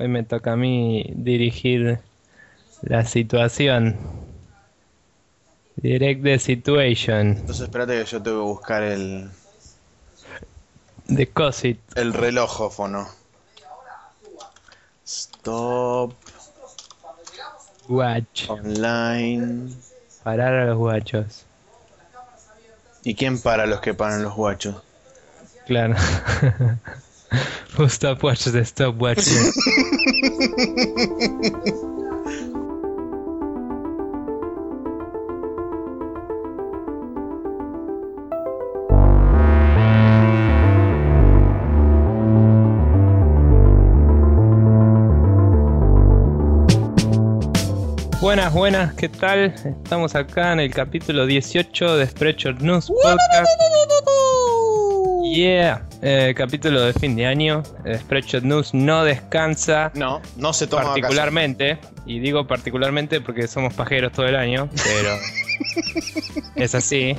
Hoy me toca a mí dirigir la situación. Direct the situation. Entonces espérate que yo tengo que buscar el, The cosit. el relojófono. Stop Watch. online. Parar a los guachos. ¿Y quién para los que paran los guachos? Claro. Who stop watch the stop watching. Buenas, buenas, ¿qué tal? Estamos acá en el capítulo 18 de Spreadshot News Podcast. Yeah, eh, capítulo de fin de año. Eh, Spreadshot News no descansa No, no se toma vacaciones. particularmente, y digo particularmente porque somos pajeros todo el año, pero es así.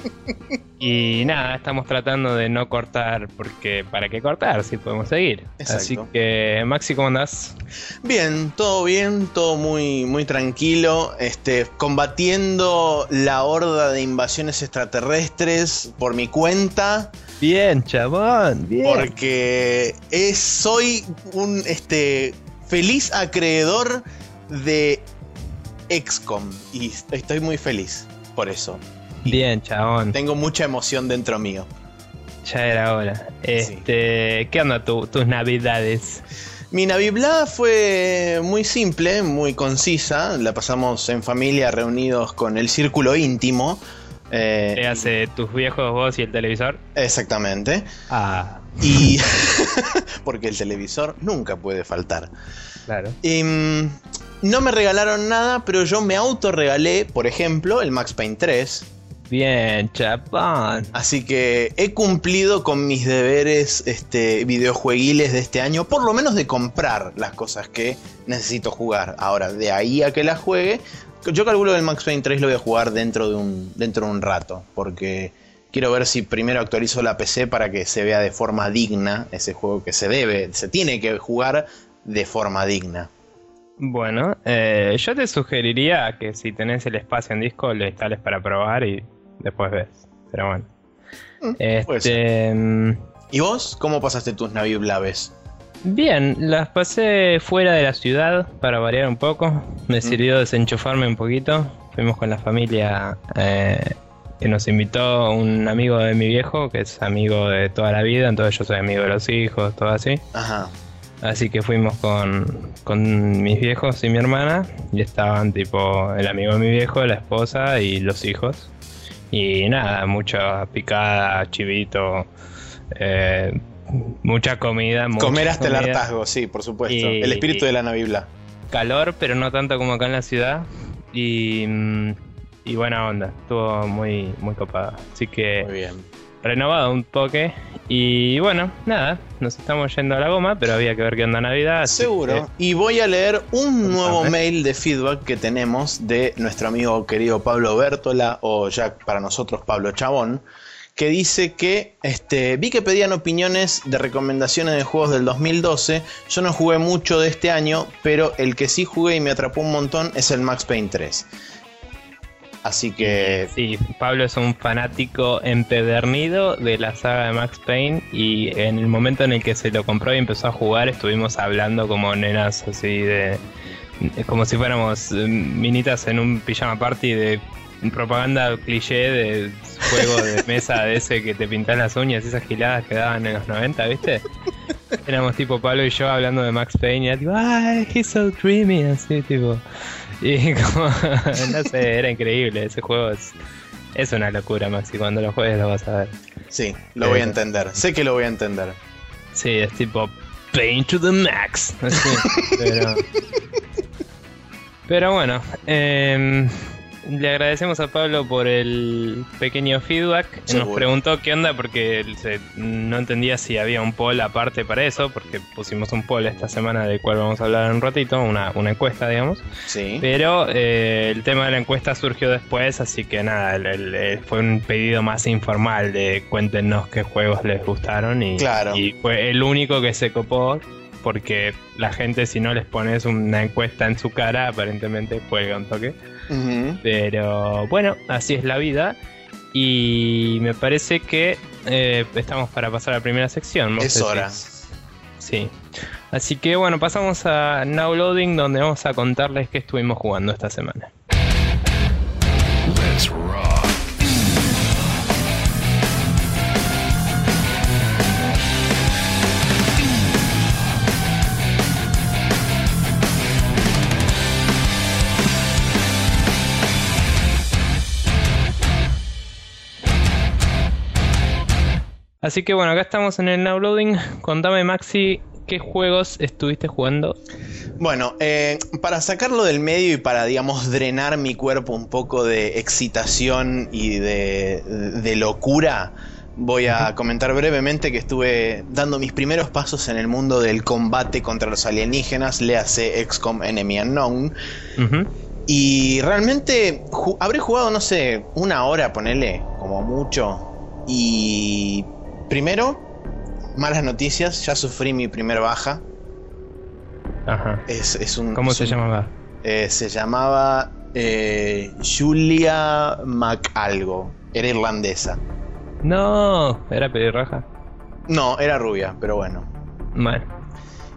Y nada, estamos tratando de no cortar, porque ¿para qué cortar si podemos seguir? Exacto. Así que, Maxi, ¿cómo andás? Bien, todo bien, todo muy, muy tranquilo. Este, combatiendo la horda de invasiones extraterrestres por mi cuenta. Bien, chabón, bien. Porque es, soy un este, feliz acreedor de XCOM. Y estoy muy feliz por eso. Bien, chabón. Tengo mucha emoción dentro mío. Ya era hora. Este, ¿Qué onda tu- tus navidades? Mi Navidad fue muy simple, muy concisa. La pasamos en familia, reunidos con el círculo íntimo. Eh, ¿Qué hace tus viejos vos y el televisor? exactamente. Ah, Y. porque el televisor nunca puede faltar. claro. Y, mm, no me regalaron nada, pero yo me autorregalé, por ejemplo, el Max Payne 3. Bien, chabón. Así que he cumplido con mis deberes este, videojueguiles de este año, por lo menos de comprar las cosas que necesito jugar. Ahora, de ahí a que las juegue, yo calculo que el Max Payne 3 lo voy a jugar dentro de un, dentro de un rato, porque quiero ver si primero actualizo la PC para que se vea de forma digna ese juego que se debe, se tiene que jugar de forma digna. Bueno, eh, yo te sugeriría que si tenés el espacio en disco lo instales para probar y después ves. Pero bueno. Mm, Este, mm, ¿Y vos? ¿Cómo pasaste tus Navidades? bien, las pasé fuera de la ciudad para variar un poco. Me Mm. sirvió desenchufarme un poquito. Fuimos con la familia eh, que nos invitó un amigo de mi viejo, que es amigo de toda la vida, entonces yo soy amigo de los hijos, todo así. Ajá. Así que fuimos con, con mis viejos y mi hermana y estaban tipo el amigo de mi viejo, la esposa y los hijos. Y nada, mucha picada, chivito, eh, mucha comida. mucha Comer hasta el hartazgo, sí, por supuesto. Y- el espíritu de la Navidad. Calor, pero no tanto como acá en la ciudad. Y, mm, y buena onda, estuvo muy, muy copada. Así que Muy bien. Renovado un toque. Y bueno, nada, nos estamos yendo a la goma, pero había que ver qué onda Navidad. Seguro. Y voy a leer un nuevo mail de feedback que tenemos de nuestro amigo querido Pablo Bertola, o ya para nosotros Pablo Chabón, que dice que este, vi que pedían opiniones de recomendaciones de juegos del 2012. Yo no jugué mucho de este año, pero el que sí jugué y me atrapó un montón es el Max Payne 3. Así que Sí, Pablo es un fanático empedernido de la saga de Max Payne y en el momento en el que se lo compró y empezó a jugar estuvimos hablando como nenas así de... como si fuéramos eh, minitas en un pijama party de propaganda cliché de juego de mesa de ese que te pintas las uñas, esas giladas que daban en los 90, ¿viste? Éramos tipo Pablo y yo hablando de Max Payne y era tipo, ¡ay, he's so dreamy! Así tipo... Y como, no sé, era increíble. Ese juego es, es una locura, Maxi. Cuando lo juegues lo vas a ver. sí, lo voy a Eh. entender. Sé que lo voy a entender. Sí, es tipo Pain to the max. Así, pero, pero bueno, em, le agradecemos a Pablo por el pequeño feedback. Nos preguntó qué onda porque se- no entendía si había un poll aparte para eso, porque pusimos un poll esta semana del cual vamos a hablar en un ratito, una, una encuesta, digamos. Sí. Pero eh, el tema de la encuesta surgió después, así que nada, el- el- el- fue un pedido más informal de cuéntenos qué juegos les gustaron y, Claro. y fue el único que se copó porque la gente si no les pones una encuesta en su cara, aparentemente cuelga un toque. Pero bueno, así es la vida. Y me parece que eh, estamos para pasar a la primera sección. es hora. Sí. Así que bueno, pasamos a Now Loading, donde vamos a contarles qué estuvimos jugando esta semana. Así que bueno, acá estamos en el Now Loading. Contame, Maxi, ¿qué juegos estuviste jugando? Bueno, eh, para sacarlo del medio y para, digamos, drenar mi cuerpo un poco de excitación y de, locura, voy a comentar brevemente que estuve dando mis primeros pasos en el mundo del combate contra los alienígenas, le hace XCOM Enemy Unknown. Y realmente habré jugado, no sé, una hora, ponele, como mucho. Y Primero, malas noticias, ya sufrí mi primera baja. Ajá. Es, un, ¿Cómo se llamaba? Eh, se llamaba eh, Julia MacAlgo. Era irlandesa. No, era pelirroja. No, era rubia, pero bueno. Bueno.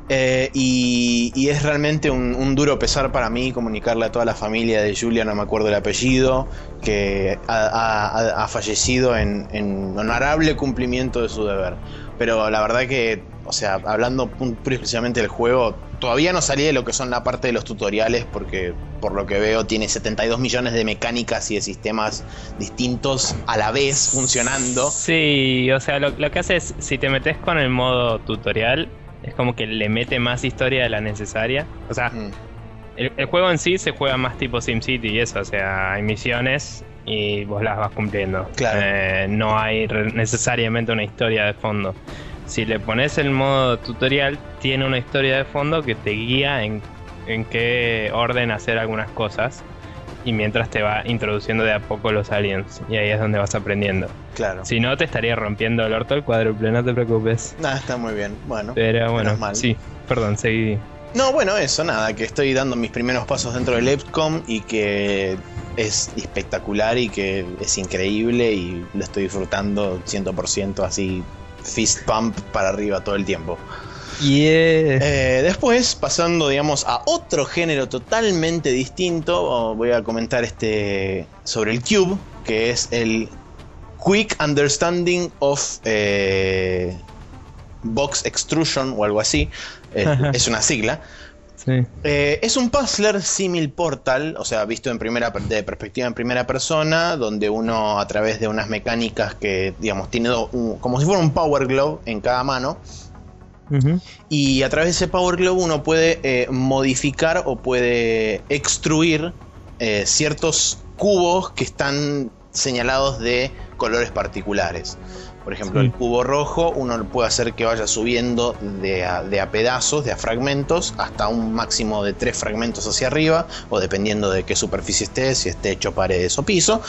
Eh, y, es realmente un, duro pesar para mí comunicarle a toda la familia de Julia, no me acuerdo el apellido, que ha, fallecido en, honorable cumplimiento de su deber. Pero la verdad que, o sea, hablando pura exclusivamente del juego, todavía no salí de lo que son la parte de los tutoriales, porque por lo que veo tiene 72 millones de mecánicas y de sistemas distintos a la vez funcionando. Sí, o sea, lo, lo que hace es, si te metes con el modo tutorial, es como que le mete más historia de la necesaria. O sea, mm. el, juego en sí se juega más tipo SimCity y eso, o sea, hay misiones y vos las vas cumpliendo. Claro. Eh, no hay necesariamente una historia de fondo. Si le pones el modo tutorial, tiene una historia de fondo que te guía en, en qué orden hacer algunas cosas y mientras te va introduciendo de a poco los aliens. Y ahí es donde vas aprendiendo. Claro. Si no, te estaría rompiendo el orto el cuádruple, no te preocupes. Nada, está muy bien. Bueno. Pero bueno, sí, perdón, seguí. No, bueno, eso, nada, que estoy dando mis primeros pasos dentro del EPCOM y que es espectacular y que es increíble y lo estoy disfrutando 100% así, fist pump para arriba todo el tiempo. Eh, después, pasando, digamos, a otro género totalmente distinto, voy a comentar este sobre el Cube, que es el Quick Understanding of eh, Box Extrusion o algo así. es una sigla. Eh, es un puzzler simil portal, o sea, visto en primera de perspectiva en primera persona, donde uno a través de unas mecánicas que, digamos, tiene como si fuera un power glove en cada mano, y a través de ese Power Glove uno puede eh, modificar o puede extruir eh, ciertos cubos que están señalados de colores particulares. Por ejemplo, el cubo rojo uno puede hacer que vaya subiendo de a, pedazos, de a fragmentos, hasta un máximo de tres fragmentos hacia arriba, o dependiendo de qué superficie esté, si esté hecho paredes o piso.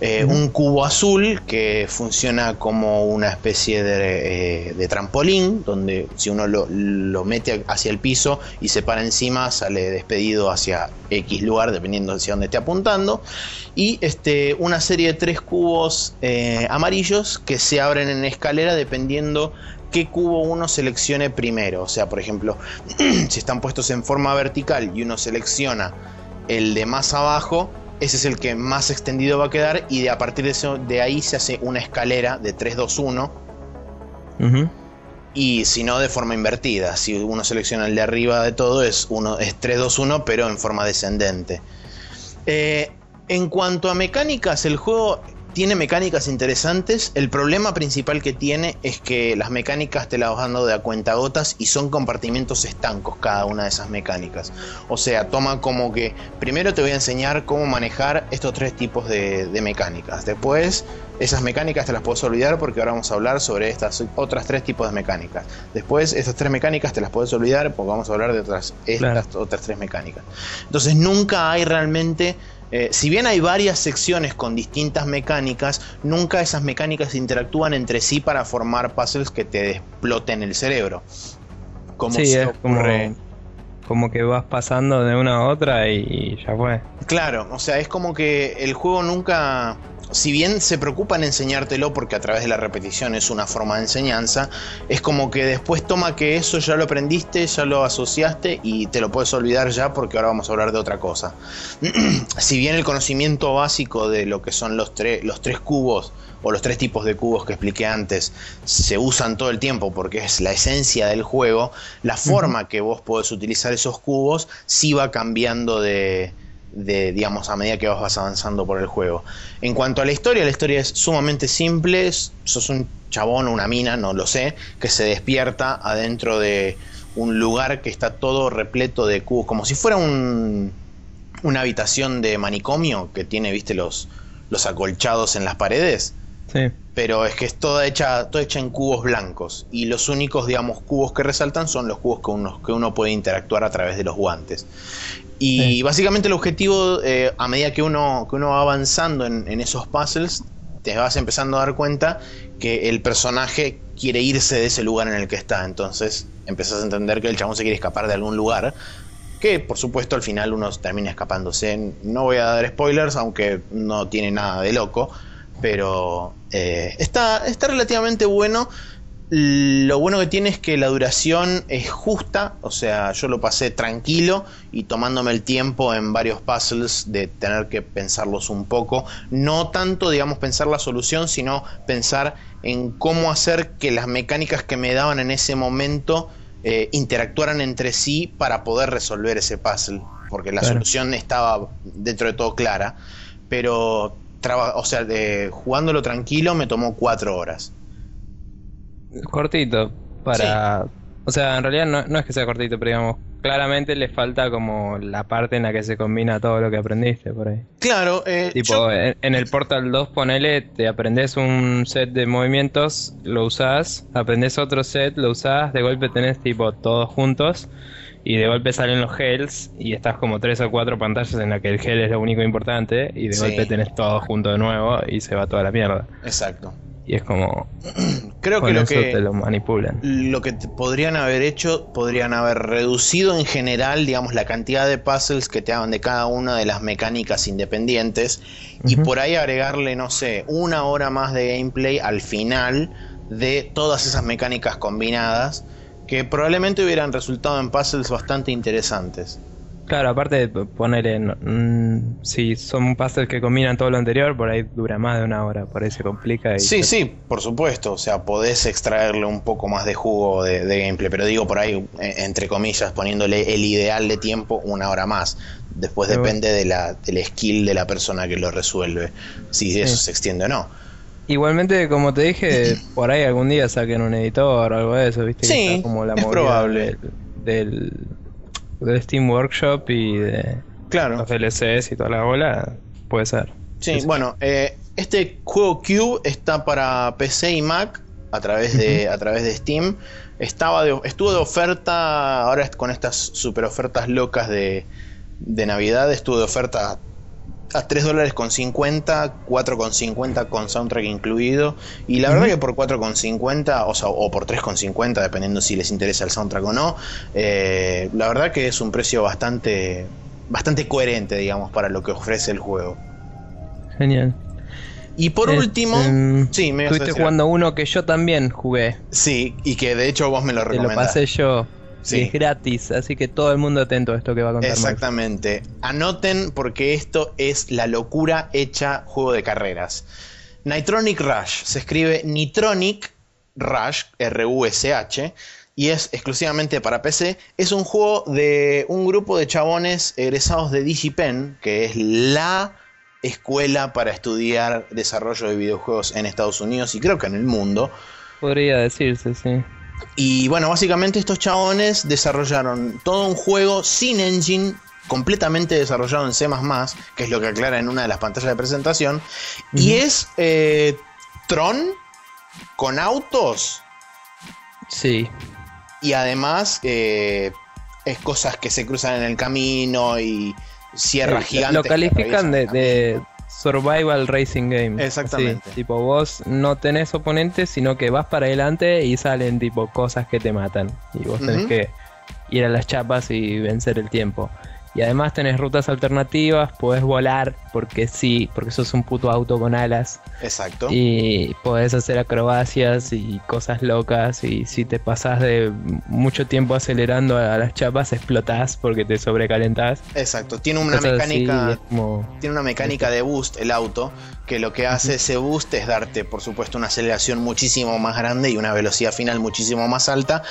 Eh, un cubo azul que funciona como una especie de, eh, trampolín, donde si uno lo, mete hacia el piso y se para encima, sale despedido hacia X lugar, dependiendo de hacia dónde esté apuntando. Y este, una serie de tres cubos eh, amarillos que se abren en escalera dependiendo qué cubo uno seleccione primero. O sea, por ejemplo, si están puestos en forma vertical y uno selecciona el de más abajo, ese es el que más extendido va a quedar y de, a partir de, eso, de ahí se hace una escalera de 3, 2, 1. Y si no, de forma invertida. Si uno selecciona el de arriba de todo, es, uno, es 3, 2, 1, pero en forma descendente. Eh, en cuanto a mecánicas, el juego tiene mecánicas interesantes. El problema principal que tiene es que las mecánicas te las vas dando de a cuenta gotas y son compartimientos estancos cada una de esas mecánicas. O sea, toma como que primero te voy a enseñar cómo manejar estos tres tipos de, mecánicas. Después, esas mecánicas te las puedes olvidar porque ahora vamos a hablar sobre estas otras tres tipos de mecánicas. Después, estas tres mecánicas te las puedes olvidar porque vamos a hablar de otras, estas otras tres mecánicas. Entonces, nunca hay realmente eh, si bien hay varias secciones con distintas mecánicas, nunca esas mecánicas interactúan entre sí para formar puzzles que te exploten el cerebro. como sí, se es como, ocurre. como que vas pasando de una a otra y ya fue. Claro, o sea, es como que el juego nunca. Si bien se preocupa en enseñártelo porque a través de la repetición es una forma de enseñanza, es como que después toma que eso ya lo aprendiste, ya lo asociaste y te lo puedes olvidar ya porque ahora vamos a hablar de otra cosa. si bien el conocimiento básico de lo que son los, tres los tres cubos o los tres tipos de cubos que expliqué antes se usan todo el tiempo porque es la esencia del juego, la forma que vos podés utilizar esos cubos sí va cambiando de, de, digamos, a medida que vas avanzando por el juego. En cuanto a la historia, la historia es sumamente simple, sos un chabón o una mina, no lo sé, que se despierta adentro de un lugar que está todo repleto de cubos, como si fuera un, una habitación de manicomio que tiene, viste, los, los acolchados en las paredes. Sí. Pero es que es toda hecha, toda hecha en cubos blancos. Y los únicos, digamos, cubos que resaltan son los cubos que uno, que uno puede interactuar a través de los guantes. Y Sí. básicamente el objetivo, eh, a medida que uno, que uno va avanzando en, en esos puzzles, te vas empezando a dar cuenta que el personaje quiere irse de ese lugar en el que está. Entonces empezás a entender que el chabón se quiere escapar de algún lugar. Que por supuesto al final uno termina escapándose. No voy a dar spoilers, aunque no tiene nada de loco. Pero eh, está, está relativamente bueno. Lo bueno que tiene es que la duración es justa, o sea, yo lo pasé tranquilo y tomándome el tiempo en varios puzzles de tener que pensarlos un poco. No tanto, digamos, pensar la solución, sino pensar en cómo hacer que las mecánicas que me daban en ese momento eh, interactuaran entre sí para poder resolver ese puzzle. Porque la Claro. solución estaba dentro de todo clara. Pero, traba- o sea, de- jugándolo tranquilo me tomó cuatro horas. Cortito, para... O sea, en realidad no, no es que sea cortito, pero digamos, claramente le falta como la parte en la que se combina todo lo que aprendiste por ahí. Claro, eh, Tipo, yo- en, en el Portal 2 ponele, te aprendes un set de movimientos, lo usás, aprendes otro set, lo usás, de golpe tenés tipo todos juntos y de golpe salen los hells y estás como tres o cuatro pantallas en la que el gel es lo único importante y de Sí. golpe tenés todo junto de nuevo y se va toda la mierda. exacto. Y es como, Creo que lo eso que te lo manipulan. lo que podrían haber hecho, podrían haber reducido en general, digamos, la cantidad de puzzles que te hagan de cada una de las mecánicas independientes y por ahí agregarle, no sé, una hora más de gameplay al final de todas esas mecánicas combinadas que probablemente hubieran resultado en puzzles bastante interesantes. Claro, aparte de ponerle, si son puzzles que combinan todo lo anterior, por ahí dura más de una hora, por ahí se complica y Sí, sí, por supuesto. O sea, podés extraerle un poco más de jugo de, de gameplay, pero digo por ahí, eh, entre comillas, poniéndole el ideal de tiempo una hora más. Después Pero depende de la, del skill de la persona que lo resuelve, si eso Sí. se extiende o no. Igualmente, como te dije, por ahí algún día saquen un editor o algo de eso, viste que Sí, está como la es probable. Del, del, del Steam Workshop y de Claro. los DLCs y toda la bola, puede ser. Sí, Sí. bueno, eh, este juego Cube está para PC y Mac a través de, a través de Steam. Estaba de- estuvo de oferta, ahora con estas super ofertas locas de, de Navidad, estuvo de oferta a 3 dólares con 50, 4 con 50 con soundtrack incluido. Y la verdad Ujú. que por 4 con 50, o sea, o por 3 con 50, dependiendo si les interesa el soundtrack o no, eh, la verdad que es un precio bastante, bastante coherente, digamos, para lo que ofrece el juego. Genial. Y por Este, último, sí, me Estuviste jugando uno que yo también jugué. Sí, y que de hecho vos me lo Te lo recomendaste. pasé yo. Sí. Es gratis, así que todo el mundo atento a esto que va a contar Max. Exactamente. Anoten porque esto es la locura hecha juego de carreras. Nitronic Rush se escribe Nitronic Rush, R-U-S-H, y es exclusivamente para PC. Es un juego de un grupo de chabones egresados de DigiPen, que es la escuela para estudiar desarrollo de videojuegos en Estados Unidos y creo que en el mundo. Podría decirse, sí. Y bueno, básicamente estos chabones desarrollaron todo un juego sin engine, completamente desarrollado en C, que es lo que aclara en una de las pantallas de presentación. Y es eh, Tron con autos Sí. y además eh, es cosas que se cruzan en el camino y sierras Eh, gigantes. Lo califican de survival racing game. Exactamente. tipo, vos no tenés oponentes, sino que vas para adelante y salen tipo cosas que te matan. Y vos tenés que ir a las chapas y vencer el tiempo. Y además tenés rutas alternativas, podés volar, porque sí, porque sos un puto auto con alas. Exacto. Y podés hacer acrobacias y cosas locas. Y si te pasás de mucho tiempo acelerando a las chapas, explotás porque te sobrecalentás. Exacto. Tiene una Cosas mecánica. como- Tiene una mecánica de boost el auto, que lo que hace ese boost es darte, por supuesto, una aceleración muchísimo más grande y una velocidad final muchísimo más alta.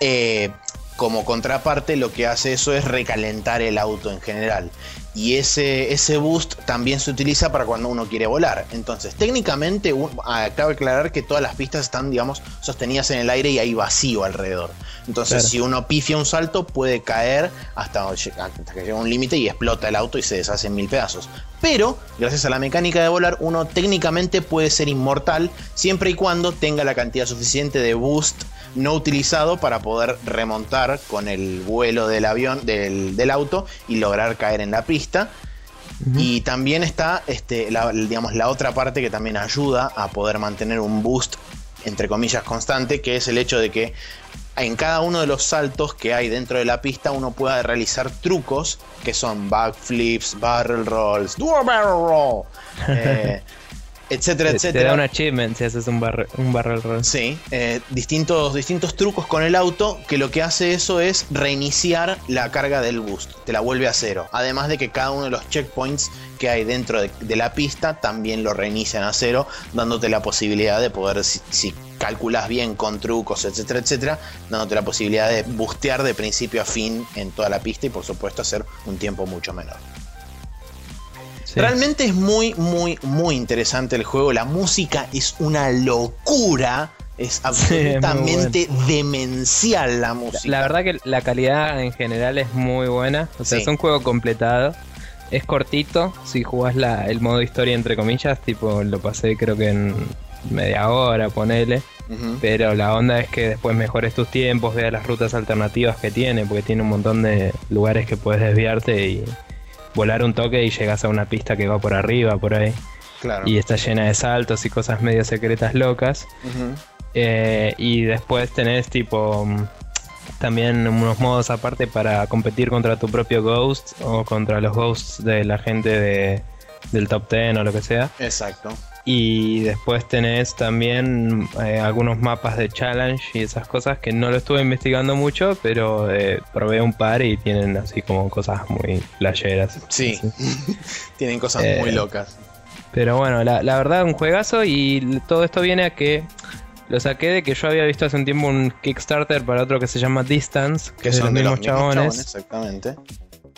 Eh, como contraparte, lo que hace eso es recalentar el auto en general. Y ese, ese boost también se utiliza para cuando uno quiere volar. Entonces, técnicamente, un- ah, cabe aclarar que todas las pistas están, digamos, sostenidas en el aire y hay vacío alrededor. Entonces, Claro. si uno pifia un salto, puede caer hasta, hasta que llega un límite y explota el auto y se deshace en mil pedazos. Pero, gracias a la mecánica de volar, uno técnicamente puede ser inmortal siempre y cuando tenga la cantidad suficiente de boost no utilizado para poder remontar con el vuelo del avión, del, del auto y lograr caer en la pista. Y también está este, la, digamos, la otra parte que también ayuda a poder mantener un boost, entre comillas, constante, que es el hecho de que en cada uno de los saltos que hay dentro de la pista uno pueda realizar trucos que son backflips, barrel rolls, dual barrel roll, eh, etcétera, Te- Te etcétera. da un achievement si haces un, barre- un barrel roll. Sí, eh, distintos, distintos trucos con el auto que lo que hace eso es reiniciar la carga del boost, te la vuelve a cero. Además de que cada uno de los checkpoints que hay dentro de, de la pista también lo reinician a cero, dándote la posibilidad de poder, si, si calculas bien con trucos, etcétera, etcétera, dándote la posibilidad de boostear de principio a fin en toda la pista y por supuesto hacer un tiempo mucho menor. Sí. Realmente es muy, muy, muy interesante el juego. La música es una locura. Es absolutamente demencial la música. La verdad que la calidad en general es muy buena. O sea, Sí. es un juego completado. Es cortito. Si jugás la, el modo historia, entre comillas, tipo lo pasé creo que en media hora, ponele. Pero la onda es que después mejores tus tiempos, veas las rutas alternativas que tiene, porque tiene un montón de lugares que puedes desviarte y volar un toque y llegas a una pista que va por arriba, por ahí. Claro. Y está llena de saltos y cosas medio secretas locas. Eh, y después tenés tipo mm, también unos modos aparte para competir contra tu propio Ghost o contra los Ghosts de la gente de, del top 10 o lo que sea. Exacto. Y después tenés también eh, algunos mapas de challenge y esas cosas que no lo estuve investigando mucho, pero eh, probé un par y tienen así como cosas muy playeras. Sí. Tienen cosas Eh, muy locas. Pero bueno, la, la verdad, un juegazo y todo esto viene a que lo saqué de que yo había visto hace un tiempo un Kickstarter para otro que se llama Distance, que, Que de son de los mismos chabones, chabones, exactamente.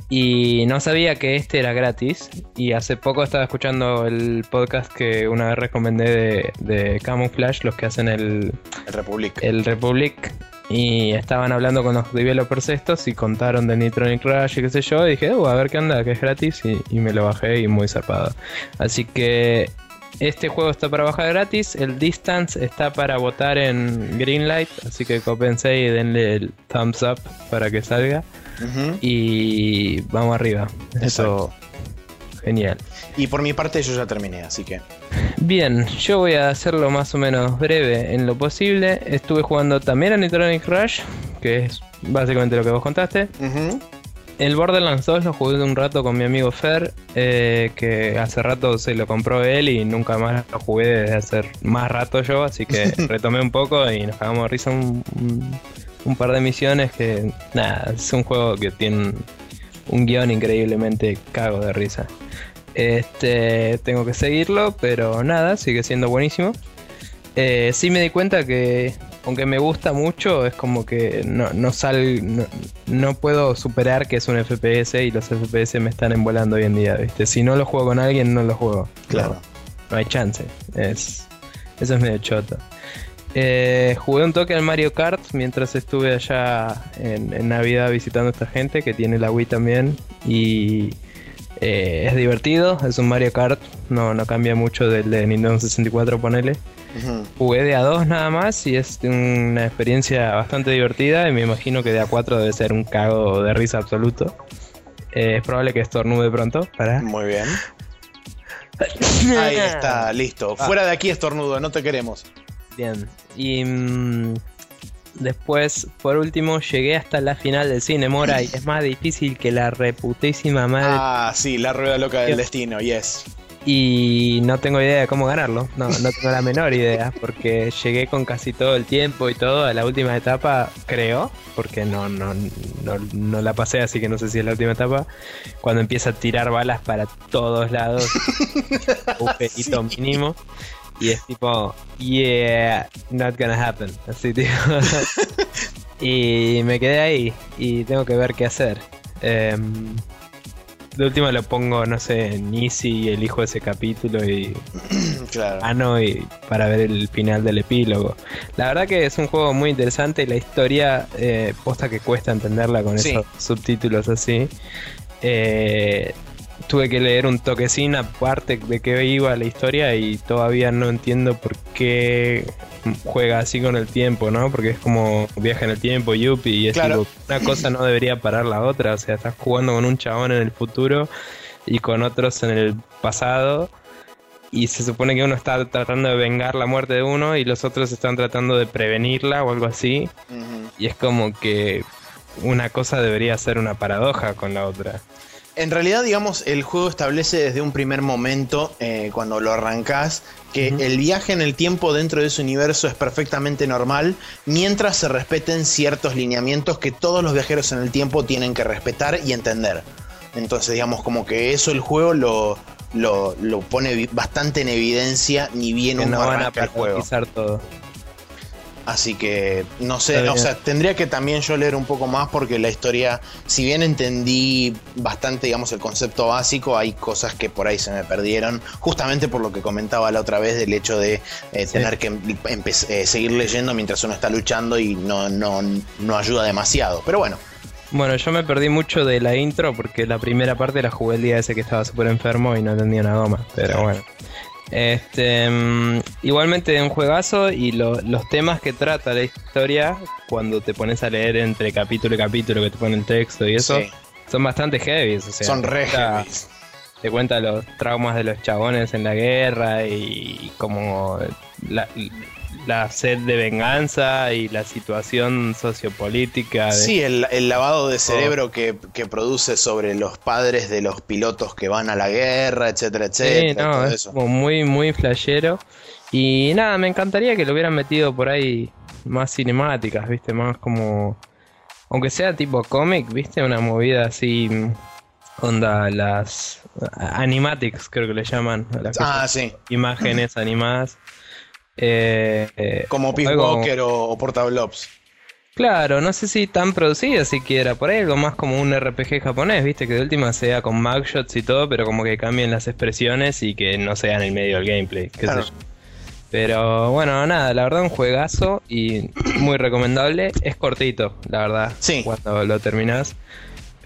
Y no sabía que este era gratis. Y hace poco estaba escuchando el podcast que una vez recomendé de, de Camouflage, los que hacen el, El Republic. el Republic. Y estaban hablando con los developers estos y contaron del Nitronic Rush y qué sé yo. Y dije, "Uh, a ver qué onda, que es gratis. Y, y me lo bajé y muy zarpado. Así que este juego está para bajar gratis. El Distance está para votar en Greenlight. Así que cópense y denle el thumbs up para que salga. Y vamos arriba. Eso, genial. Y por mi parte yo ya terminé, así que. Bien, yo voy a hacerlo más o menos breve en lo posible. Estuve jugando también a Nitronic Rush, que es básicamente lo que vos contaste. El Borderlands 2 lo jugué un rato con mi amigo Fer, eh, que hace rato se lo compró él y nunca más lo jugué desde hace más rato yo, así que retomé un poco y nos cagamos de risa un, un- un par de misiones que, nada, es un juego que tiene un, guion increíblemente cago de risa. Este, tengo que seguirlo, pero nada, sigue siendo buenísimo. Eh, sí me di cuenta que, aunque me gusta mucho, es como que no, no sal, no, no puedo superar que es un FPS y los FPS me están envolando hoy en día, ¿viste? Si no lo juego con alguien, no lo juego. Claro. No, no hay chance. Es, eso es medio choto. Eh, jugué un toque al Mario Kart mientras estuve allá en, en Navidad visitando a esta gente que tiene la Wii también. Y eh, es divertido, es un Mario Kart, no, no cambia mucho del de Nintendo 64, ponele. Jugué de A2 nada más y es una experiencia bastante divertida y me imagino que de A4 debe ser un cago de risa absoluto. Eh, es probable que estornude pronto, para. Muy bien. Ahí está, listo. Fuera de aquí estornudo, no te queremos. Bien. Y mm, después, por último, llegué hasta la final del cine, Mora, y es más difícil que la reputísima madre. Ah, sí, la rueda loca del destino, yes. Y no tengo idea de cómo ganarlo. No, no tengo la menor idea. Porque llegué con casi todo el tiempo y todo a la última etapa, creo. Porque no, no, no, no la pasé, así que no sé si es la última etapa. Cuando empieza a tirar balas para todos lados. un pelito mínimo. Y es tipo, yeah, not gonna happen. Así, tipo. y me quedé ahí. Y tengo que ver qué hacer. Em, de última lo pongo, no sé, en Easy y elijo ese capítulo y. claro. Ah, no, y para ver el final del epílogo. La verdad que es un juego muy interesante y la historia, eh, posta que cuesta entenderla con Sí. esos subtítulos así. Eh, tuve que leer un toquecín aparte de qué iba la historia y todavía no entiendo por qué juega así con el tiempo, ¿no? Porque es como viaja en el tiempo, yupi, y es Claro. tipo, una cosa no debería parar la otra, o sea, estás jugando con un chabón en el futuro y con otros en el pasado y se supone que uno está tratando de vengar la muerte de uno y los otros están tratando de prevenirla o algo así y es como que una cosa debería ser una paradoja con la otra. En realidad, digamos, el juego establece desde un primer momento, eh, cuando lo arrancás, que el viaje en el tiempo dentro de ese universo es perfectamente normal, mientras se respeten ciertos lineamientos que todos los viajeros en el tiempo tienen que respetar y entender. Entonces, digamos, como que eso el juego lo, lo, lo pone bastante en evidencia, ni bien Que uno no van a arranca el juego. patentizar todo. Así que no sé, o sea, tendría que también yo leer un poco más porque la historia, si bien entendí bastante, digamos, el concepto básico, hay cosas que por ahí se me perdieron, justamente por lo que comentaba la otra vez del hecho de eh, Sí. tener que eh, seguir leyendo mientras uno está luchando y no, no, no ayuda demasiado. Pero bueno, Bueno, yo me perdí mucho de la intro porque la primera parte la jugué el día ese que estaba súper enfermo y no entendía una goma. Pero Claro. bueno. Este, mm, igualmente un juegazo y lo- los temas que trata la historia, cuando te pones a leer entre capítulo y capítulo que te ponen texto y eso, sí, son bastante heavy. O sea, son re heavy. Te cuenta los traumas de los chabones en la guerra y como la, la sed de venganza y la situación sociopolítica. De, Sí, el, el lavado de cerebro que, que produce sobre los padres de los pilotos que van a la guerra, etcétera, Sí, etcétera. no, todo es eso. como muy, muy flashero. Y nada, me encantaría que lo hubieran metido por ahí más cinemáticas, ¿viste? Más como. Aunque sea tipo cómic, ¿viste? Una movida así. Onda, las. Animatics, creo que le llaman. a las Ah, sí. Imágenes animadas. Eh, eh, Como Peace Walker o, o Portable Ops. Claro, no sé si tan producida siquiera, por ahí algo más como un RPG japonés, viste, que de última sea con mugshots y todo, pero como que cambien las expresiones y que no sea en el medio del gameplay, qué sé Claro. yo. Pero bueno, nada, la verdad un juegazo y muy recomendable, es cortito, la verdad, Sí. cuando lo terminás.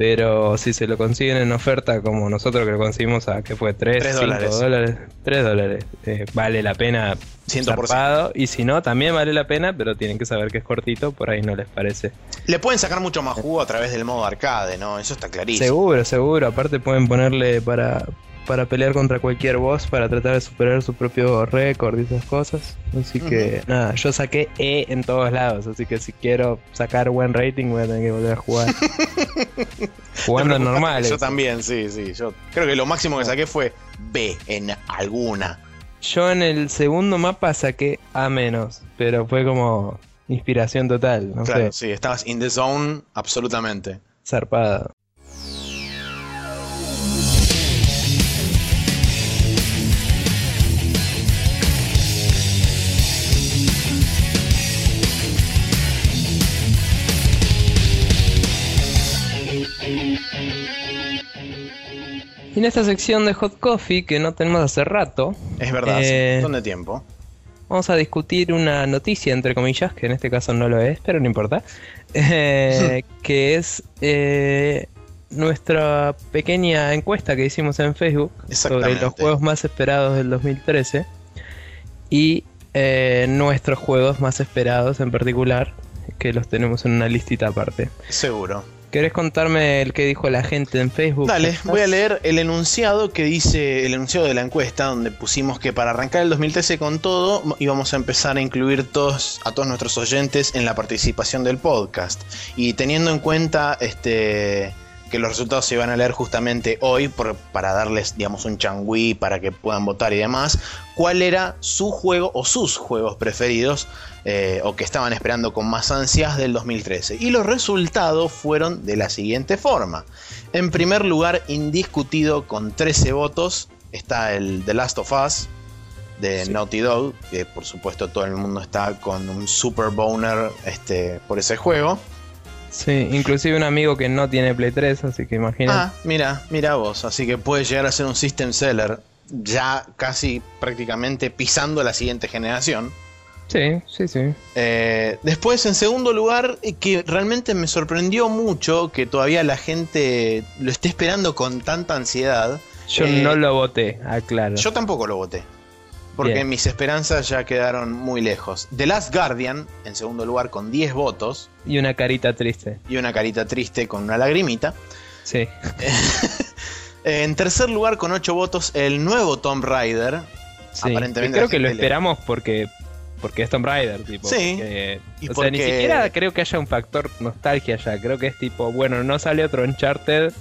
Pero si se lo consiguen en oferta como nosotros que lo conseguimos a que fue 3, Tres 5 dólares. dólares, 3 dólares, eh, vale la pena 100%. zarpado, y si no, también vale la pena, pero tienen que saber que es cortito, por ahí no les parece. Le pueden sacar mucho más jugo a través del modo arcade, ¿no? Eso está clarísimo. Seguro, seguro. Aparte pueden ponerle para, para pelear contra cualquier boss, para tratar de superar su propio récord y esas cosas. Así que nada, yo saqué E en todos lados, así que si quiero sacar buen rating voy a tener que volver a jugar. Jugando No normales. Yo también, sí, sí. Yo creo que lo máximo que saqué fue B en alguna. Yo en el segundo mapa saqué A menos, pero fue como inspiración total, no claro, sé, sí, estabas in the zone absolutamente. zarpada. Y en esta sección de Hot Coffee que no tenemos hace rato, Es verdad, hace Eh, un montón de tiempo. Vamos a discutir una noticia, entre comillas, que en este caso no lo es, pero no importa. eh, que es eh, nuestra pequeña encuesta que hicimos en Facebook sobre los juegos más esperados del 2013 y eh, nuestros juegos más esperados en particular, que los tenemos en una listita aparte. Seguro. ¿Querés contarme el que dijo la gente en Facebook? Dale, voy a leer el enunciado que dice, el enunciado de la encuesta, donde pusimos que para arrancar el 2013 con todo, íbamos a empezar a incluir todos, a todos nuestros oyentes en la participación del podcast. Y teniendo en cuenta este que los resultados se iban a leer justamente hoy para darles, digamos, un changüí para que puedan votar y demás, cuál era su juego o sus juegos preferidos eh, o que estaban esperando con más ansias del 2013. Y los resultados fueron de la siguiente forma. En primer lugar, indiscutido con 13 votos, está el The Last of Us de Naughty Dog, que por supuesto todo el mundo está con un super boner este, por ese juego. Sí, inclusive un amigo que no tiene Play 3, así que imagina. Ah, mira, mira vos, así que puede llegar a ser un system seller ya casi prácticamente pisando la siguiente generación. Sí, sí, sí. Eh, después, en segundo lugar, que realmente me sorprendió mucho que todavía la gente lo esté esperando con tanta ansiedad. Yo eh, no lo voté, aclaro. Yo tampoco lo voté porque mis esperanzas ya quedaron muy lejos. The Last Guardian, en segundo lugar, con 10 votos. Y una carita triste. Y una carita triste con una lagrimita. Sí. en tercer lugar, con 8 votos, el nuevo Tomb Raider. Sí. Aparentemente. Creo que lo esperamos porque porque es Tomb Raider, tipo. Sí. o sea, ni siquiera creo que haya un factor nostalgia ya. Creo que es tipo, bueno, no sale otro Uncharted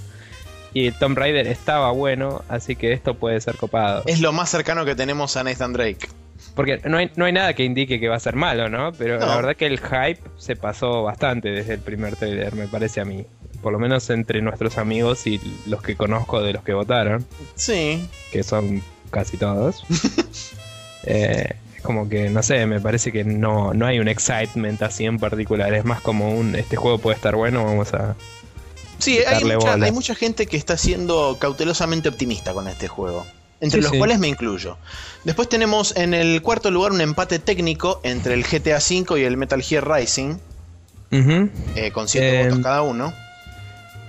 y el Tomb Raider estaba bueno, así que esto puede ser copado. Es lo más cercano que tenemos a Nathan Drake. Porque no hay, no hay nada que indique que va a ser malo, ¿no? Pero la verdad que el hype se pasó bastante desde el primer trailer, me parece a mí. Por lo menos entre nuestros amigos y los que conozco de los que votaron. Sí. Que son casi todos. eh, como que, no sé, me parece que no, no hay un excitement así en particular. Es más como un, este juego puede estar bueno, vamos a, Sí, hay mucha, gente que está siendo cautelosamente optimista con este juego. Entre los cuales me incluyo. Después tenemos en el cuarto lugar un empate técnico entre el GTA V y el Metal Gear Rising. Eh, con 7 votos em, cada uno.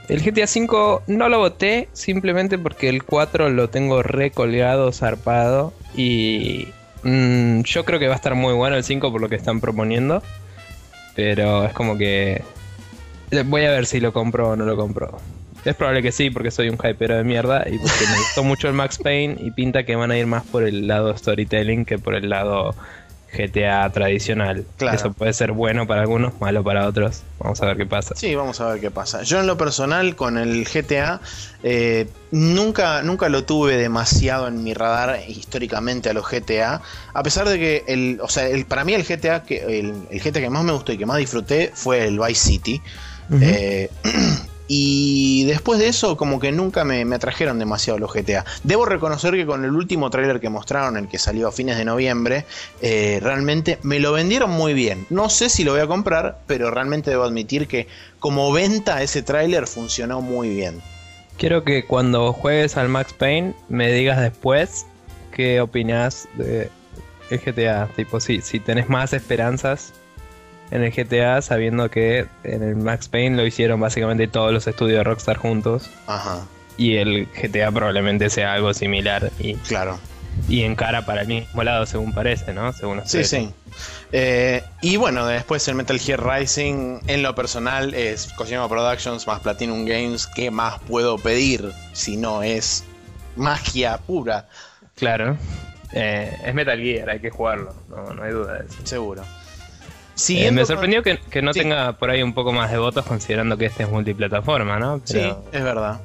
El GTA V no lo voté simplemente porque el 4 lo tengo recolgado, zarpado. Y mm, yo creo que va a estar muy bueno el 5 por lo que están proponiendo. Pero es como que Voy a ver si lo compro o no lo compro. Es probable que sí, porque soy un hypero de mierda y porque me gustó mucho el Max Payne y pinta que van a ir más por el lado storytelling que por el lado GTA tradicional. Eso puede ser bueno para algunos, malo para otros. Vamos a ver qué pasa. Sí, vamos a ver qué pasa. Yo en lo personal con el GTA eh, nunca, nunca lo tuve demasiado en mi radar históricamente a los GTA. A pesar de que el, o sea, el, para mí el GTA que el, el GTA que más me gustó y que más disfruté fue el Vice City. Eh, y después de eso, como que nunca me, atrajeron demasiado los GTA. Debo reconocer que con el último tráiler que mostraron, el que salió a fines de noviembre, eh, realmente me lo vendieron muy bien. No sé si lo voy a comprar, pero realmente debo admitir que como venta ese tráiler funcionó muy bien. Quiero que cuando juegues al Max Payne me digas después qué opinas de el GTA. Tipo, si, si tenés más esperanzas en el GTA, sabiendo que en el Max Payne lo hicieron básicamente todos los estudios de Rockstar juntos. Ajá. Y el GTA probablemente sea algo similar. Y, claro. Y encara para el mismo lado, según parece, ¿no? Según sí, sí. Eh, y bueno, después el Metal Gear Rising, en lo personal, es Kojima Productions más Platinum Games. ¿Qué más puedo pedir si no es magia pura? Claro. Eh, es Metal Gear, hay que jugarlo, no, no hay duda de eso. Seguro. Eh, me sorprendió que, no tenga por ahí un poco más de votos considerando que este es multiplataforma, ¿no? Sí, es verdad.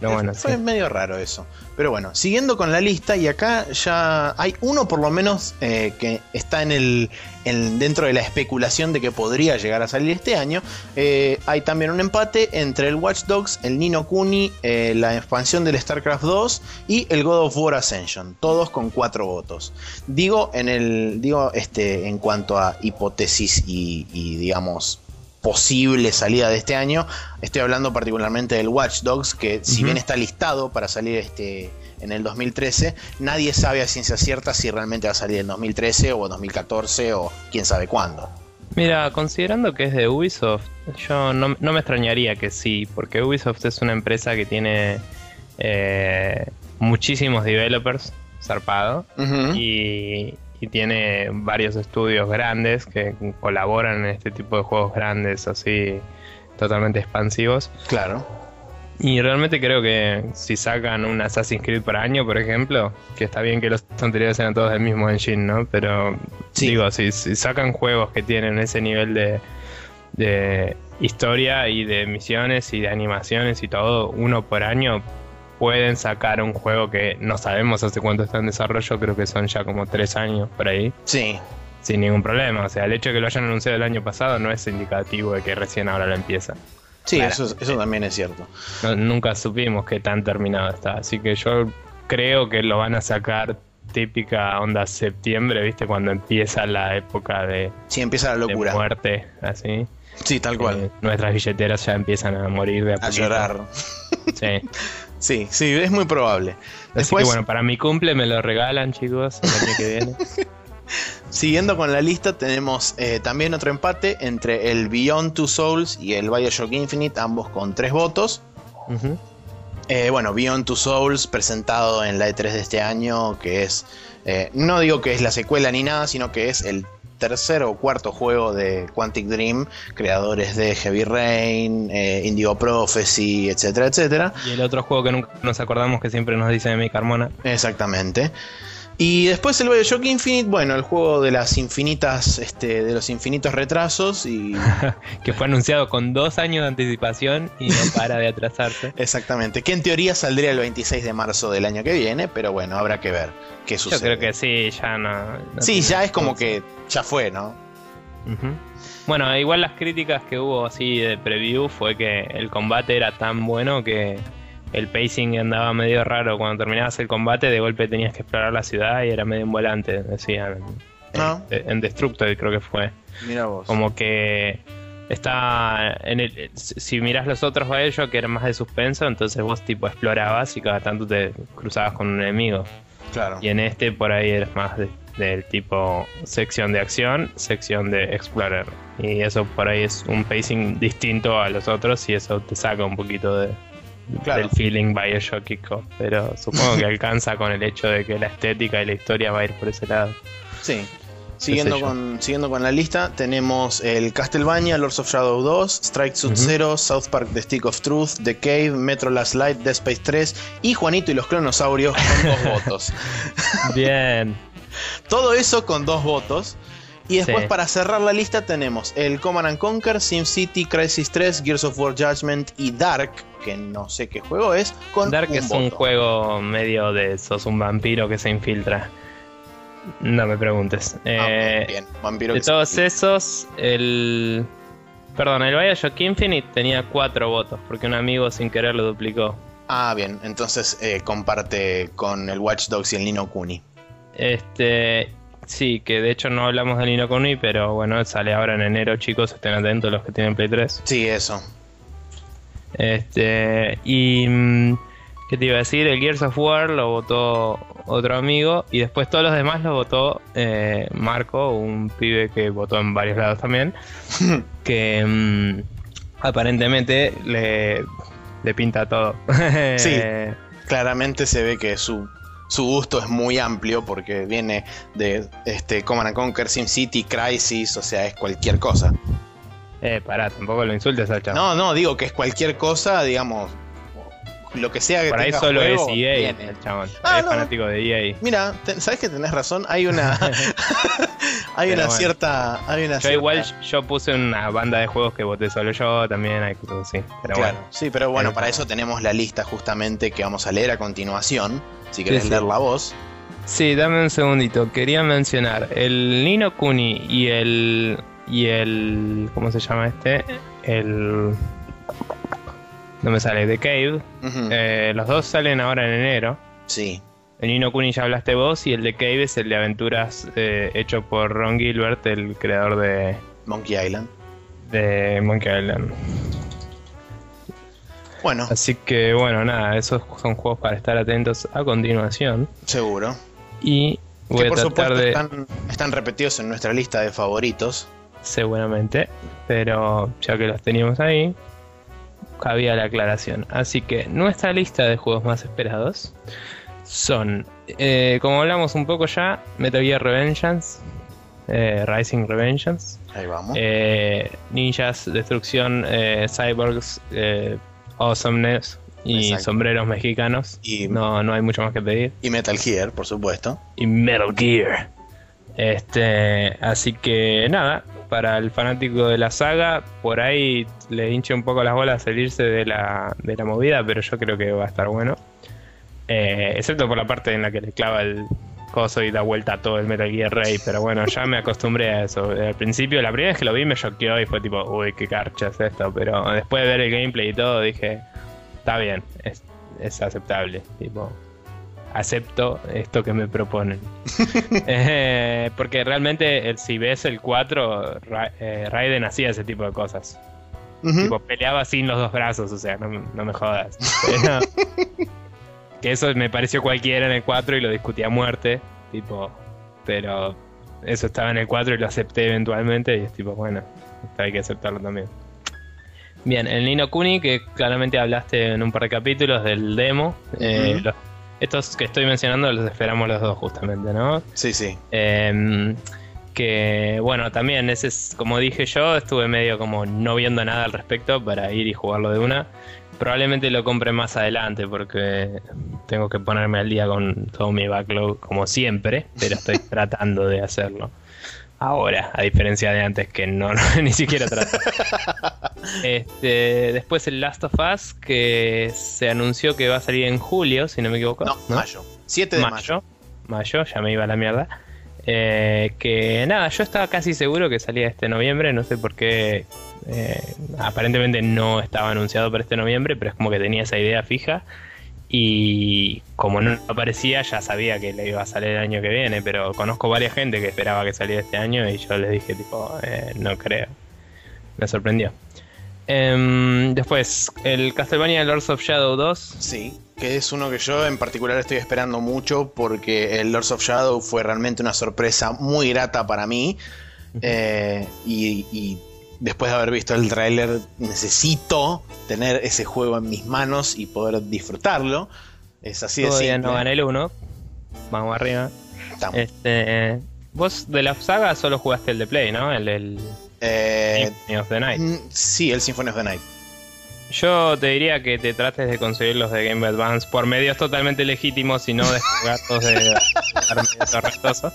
Pero bueno, fue medio raro eso. Pero bueno, siguiendo con la lista, y acá ya hay uno por lo menos eh, que está en el, dentro de la especulación de que podría llegar a salir este año. Eh, hay también un empate entre el Watch Dogs, el Nino Kuni, eh, la expansión del StarCraft 2 y el God of War Ascension, todos con cuatro votos. Digo en el, digo este, en cuanto a hipótesis y, y digamos posible salida de este año. Estoy hablando particularmente del Watch Dogs, que si bien está listado para salir este en el 2013, nadie sabe a ciencia cierta si realmente va a salir en 2013 o 2014 o quién sabe cuándo. Mira, considerando que es de Ubisoft, yo no, me extrañaría que sí, porque Ubisoft es una empresa que tiene eh, muchísimos developers zarpado y, y tiene varios estudios grandes que colaboran en este tipo de juegos grandes así totalmente expansivos. Claro. Y realmente creo que si sacan un Assassin's Creed por año, por ejemplo, que está bien que los anteriores sean todos del mismo engine, ¿no? Pero Sí. digo, si, si sacan juegos que tienen ese nivel de, de historia y de misiones y de animaciones y todo, uno por año, pueden sacar un juego que no sabemos hace cuánto está en desarrollo, creo que son ya como tres años por ahí, Sí, sin ningún problema. O sea, el hecho de que lo hayan anunciado el año pasado no es indicativo de que recién ahora lo empieza. sí, eso, eso también es cierto. No- nunca supimos qué tan terminado está. Así que yo creo que lo van a sacar típica onda septiembre, ¿viste? Cuando empieza la época de, Sí, empieza la de locura. muerte, así. Sí, tal cual. Eh, nuestras billeteras ya empiezan a morir de a, a llorar. Sí. Sí, sí, es muy probable. Así Después, que bueno, para mi cumple me lo regalan, chicos, el año que viene. siguiendo con la lista, tenemos eh, también otro empate entre el Beyond Two Souls y el Bioshock Infinite, ambos con tres votos. Eh, bueno, Beyond Two Souls, presentado en la E3 de este año, que es, eh, no digo que es la secuela ni nada, sino que es el tercer o cuarto juego de Quantic Dream, creadores de Heavy Rain, eh, Indigo Prophecy, etcétera, etcétera. Y el otro juego que nunca nos acordamos que siempre nos dice mi Carmona. Exactamente. Y después el Bioshock Infinite, bueno, el juego de las infinitas, este, de los infinitos retrasos y que fue anunciado con dos años de anticipación y no para de atrasarse. exactamente, que en teoría saldría el 26 de marzo del año que viene, pero bueno, habrá que ver qué Yo sucede. creo que sí, ya no. no Sí, ya es como que ya fue, ¿no? Bueno, igual las críticas que hubo así de preview fue que el combate era tan bueno que el pacing andaba medio raro. Cuando terminabas el combate, de golpe tenías que explorar la ciudad y era medio en volante, decían. Ah. En, en Destructoid creo que fue. Mira vos. Como que está en el, si mirás los otros Bioshock que eran más de suspenso, entonces vos tipo explorabas y cada tanto te cruzabas con un enemigo. Claro. Y en este por ahí eres más de- del tipo sección de acción, sección de explorer. Y eso por ahí es un pacing distinto a los otros y eso te saca un poquito de, Claro. del feeling Bioshockico. Pero supongo que alcanza con el hecho de que la estética y la historia va a ir por ese lado. Sí. Siguiendo con, siguiendo con la lista, tenemos el Castlevania, Lords of Shadow 2, Strike. 0, South Park The Stick of Truth, The Cave, Metro Last Light, Dead Space 3 y Juanito y los Clonosaurios con dos votos. Bien. Todo eso con dos votos. Y después Sí. para cerrar la lista tenemos el Command and Conquer, SimCity, Crisis 3, Gears of War Judgment y Dark, que no sé qué juego es, con Dark un es un juego medio de sos un vampiro que se infiltra. No me preguntes. Ah, Eh, bien, bien, vampiro de que se- todos esos, el. Perdón, el Bioshock Infinite tenía cuatro votos porque un amigo sin querer lo duplicó. Ah, bien, entonces eh, comparte con el Watch Dogs y el Nino Kuni. Este. Sí, que de hecho no hablamos del Nino Kuni, pero bueno, sale ahora en enero, chicos, estén atentos los que tienen Play 3. Sí, eso. Este. Y. mm, ¿Qué te iba a decir? El Gears of War lo votó otro amigo y después todos los demás lo votó eh, Marco, un pibe que votó en varios lados también. que mm, aparentemente le, le pinta todo. Sí. Claramente se ve que su, su gusto es muy amplio porque viene de este, Command and Conquer, SimCity, Crisis, o sea, es cualquier cosa. Eh, pará, tampoco lo insultes al chavo. No, no, digo que es cualquier cosa, digamos, lo que sea que Por ahí tenga solo juego, es EA, viene. el chabón. Ah, es no. fanático de E EA. Mira, sabes que tenés razón, hay una hay Pero una bueno. cierta hay una Yo cierta- igual yo puse una banda de juegos que voté solo yo, también hay cosas así. Pero Claro, bueno. sí, pero bueno, Pero- para eso tenemos la lista justamente que vamos a leer a continuación. Si querés sí. leer la voz. Sí, dame un segundito. Quería mencionar el Nino Kuni y el. y el. ¿Cómo se llama este? El. No me sale, The Cave. Eh, los dos salen ahora en enero. Sí, El Nino Kuni ya hablaste vos y el The Cave es el de aventuras eh, hecho por Ron Gilbert, el creador de, Monkey Island. de Monkey Island. Bueno, Así que bueno, nada, esos son juegos para estar atentos a continuación. seguro. Y voy que a por tratar supuesto de... están, están repetidos en nuestra lista de favoritos. seguramente, pero ya que los teníamos ahí, cabía la aclaración. Así que nuestra lista de juegos más esperados son, eh, como hablamos un poco ya, Metal Gear Revengeance, eh, Rising Revengeance. Ahí vamos. Eh, ninjas, destrucción, eh, cyborgs, awesomeness y Exacto. sombreros mexicanos. Y- no, no hay mucho más que pedir. Y Metal Gear, por supuesto. Y Metal Gear. Este, así que nada, para el fanático de la saga, por ahí le hinche un poco las bolas salirse de la, de la movida, pero yo creo que va a estar bueno. Eh, excepto por la parte en la que le clava el coso y da vuelta a todo el Metal Gear Rey, pero bueno, ya me acostumbré a eso. Al principio, la primera vez que lo vi me choqueó y fue tipo, uy, qué carcha es esto, pero después de ver el gameplay y todo dije, está bien, es, es aceptable, tipo, acepto esto que me proponen. Eh, porque realmente, el- si ves el 4, Ra- eh, Raiden hacía ese tipo de cosas. Tipo, peleaba sin los dos brazos, o sea, no, me- no me jodas. Pero- que eso me pareció cualquiera en el 4 y lo discutí a muerte, tipo, pero eso estaba en el 4 y lo acepté eventualmente y es tipo, bueno, hay que aceptarlo también. Bien, el Nino Kuni, que claramente hablaste en un par de capítulos del demo, eh, los- estos que estoy mencionando los esperamos los dos justamente, ¿no? Sí, sí. Eh, que bueno, también ese es, como dije yo, estuve medio como no viendo nada al respecto para ir y jugarlo de una. Probablemente lo compre más adelante porque tengo que ponerme al día con todo mi backlog como siempre, pero estoy tratando de hacerlo. Ahora, a diferencia de antes que no, ni siquiera traté. Este, después el Last of Us que se anunció que va a salir en julio, si no me equivoco. No, mayo. 7 de mayo. mayo, mayo, ya me iba a la mierda. Eh, que nada, yo estaba casi seguro que salía este noviembre, no sé por qué. eh, aparentemente no estaba anunciado para este noviembre, pero es como que tenía esa idea fija. Y como no aparecía, ya sabía que le iba a salir el año que viene, pero conozco varias gente que esperaba que saliera este año y yo les dije, tipo, eh, no creo. Me sorprendió. Em, después, el Castlevania Lords of Shadow 2. Sí, que es uno que yo en particular estoy esperando mucho porque el Lords of Shadow fue realmente una sorpresa muy grata para mí. Eh, y, y después de haber visto el tráiler necesito tener ese juego en mis manos y poder disfrutarlo. Es así de Todavía simple. no gané el 1. Vamos arriba. Estamos. Este, vos de la saga solo jugaste el de Play, ¿no? El del Eh, Symphony of the Night. mm, sí, el Symphony of the Night. Yo te diría que te trates de conseguir los de Game Advance por medios totalmente legítimos y no descargados de medios torrentosos.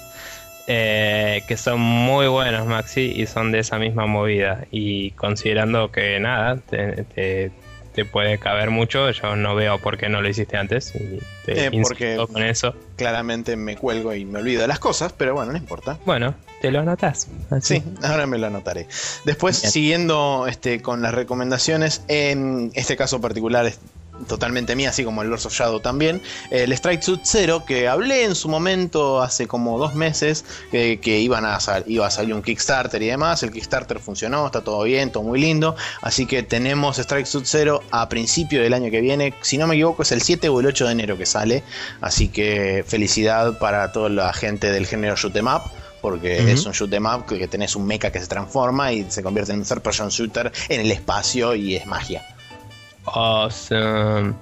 Eh, que son muy buenos, Maxi, y son de esa misma movida. Y considerando que nada, te, te- te puede caber mucho, yo no veo por qué no lo hiciste antes. Y te Eh, porque- con eso. Claramente me cuelgo y me olvido de las cosas, pero bueno, no importa. Bueno, te lo anotás. Así. Sí, ahora me lo anotaré. Después, Bien. siguiendo este, con las recomendaciones, en este caso particular totalmente mía, así como el Lords of Shadow también, el Strike Suit Zero, que hablé en su momento hace como dos meses, que, que iban a iba a salir un Kickstarter y demás, el Kickstarter funcionó, está todo bien, todo muy lindo, así que tenemos Strike Suit Zero a principio del año que viene, si no me equivoco es el 7 o el 8 de enero que sale, así que felicidad para toda la gente del género Shoot 'em Up porque es un shoot 'em up que tenés un mecha que se transforma y se convierte en un third person shooter en el espacio y es magia. Awesome.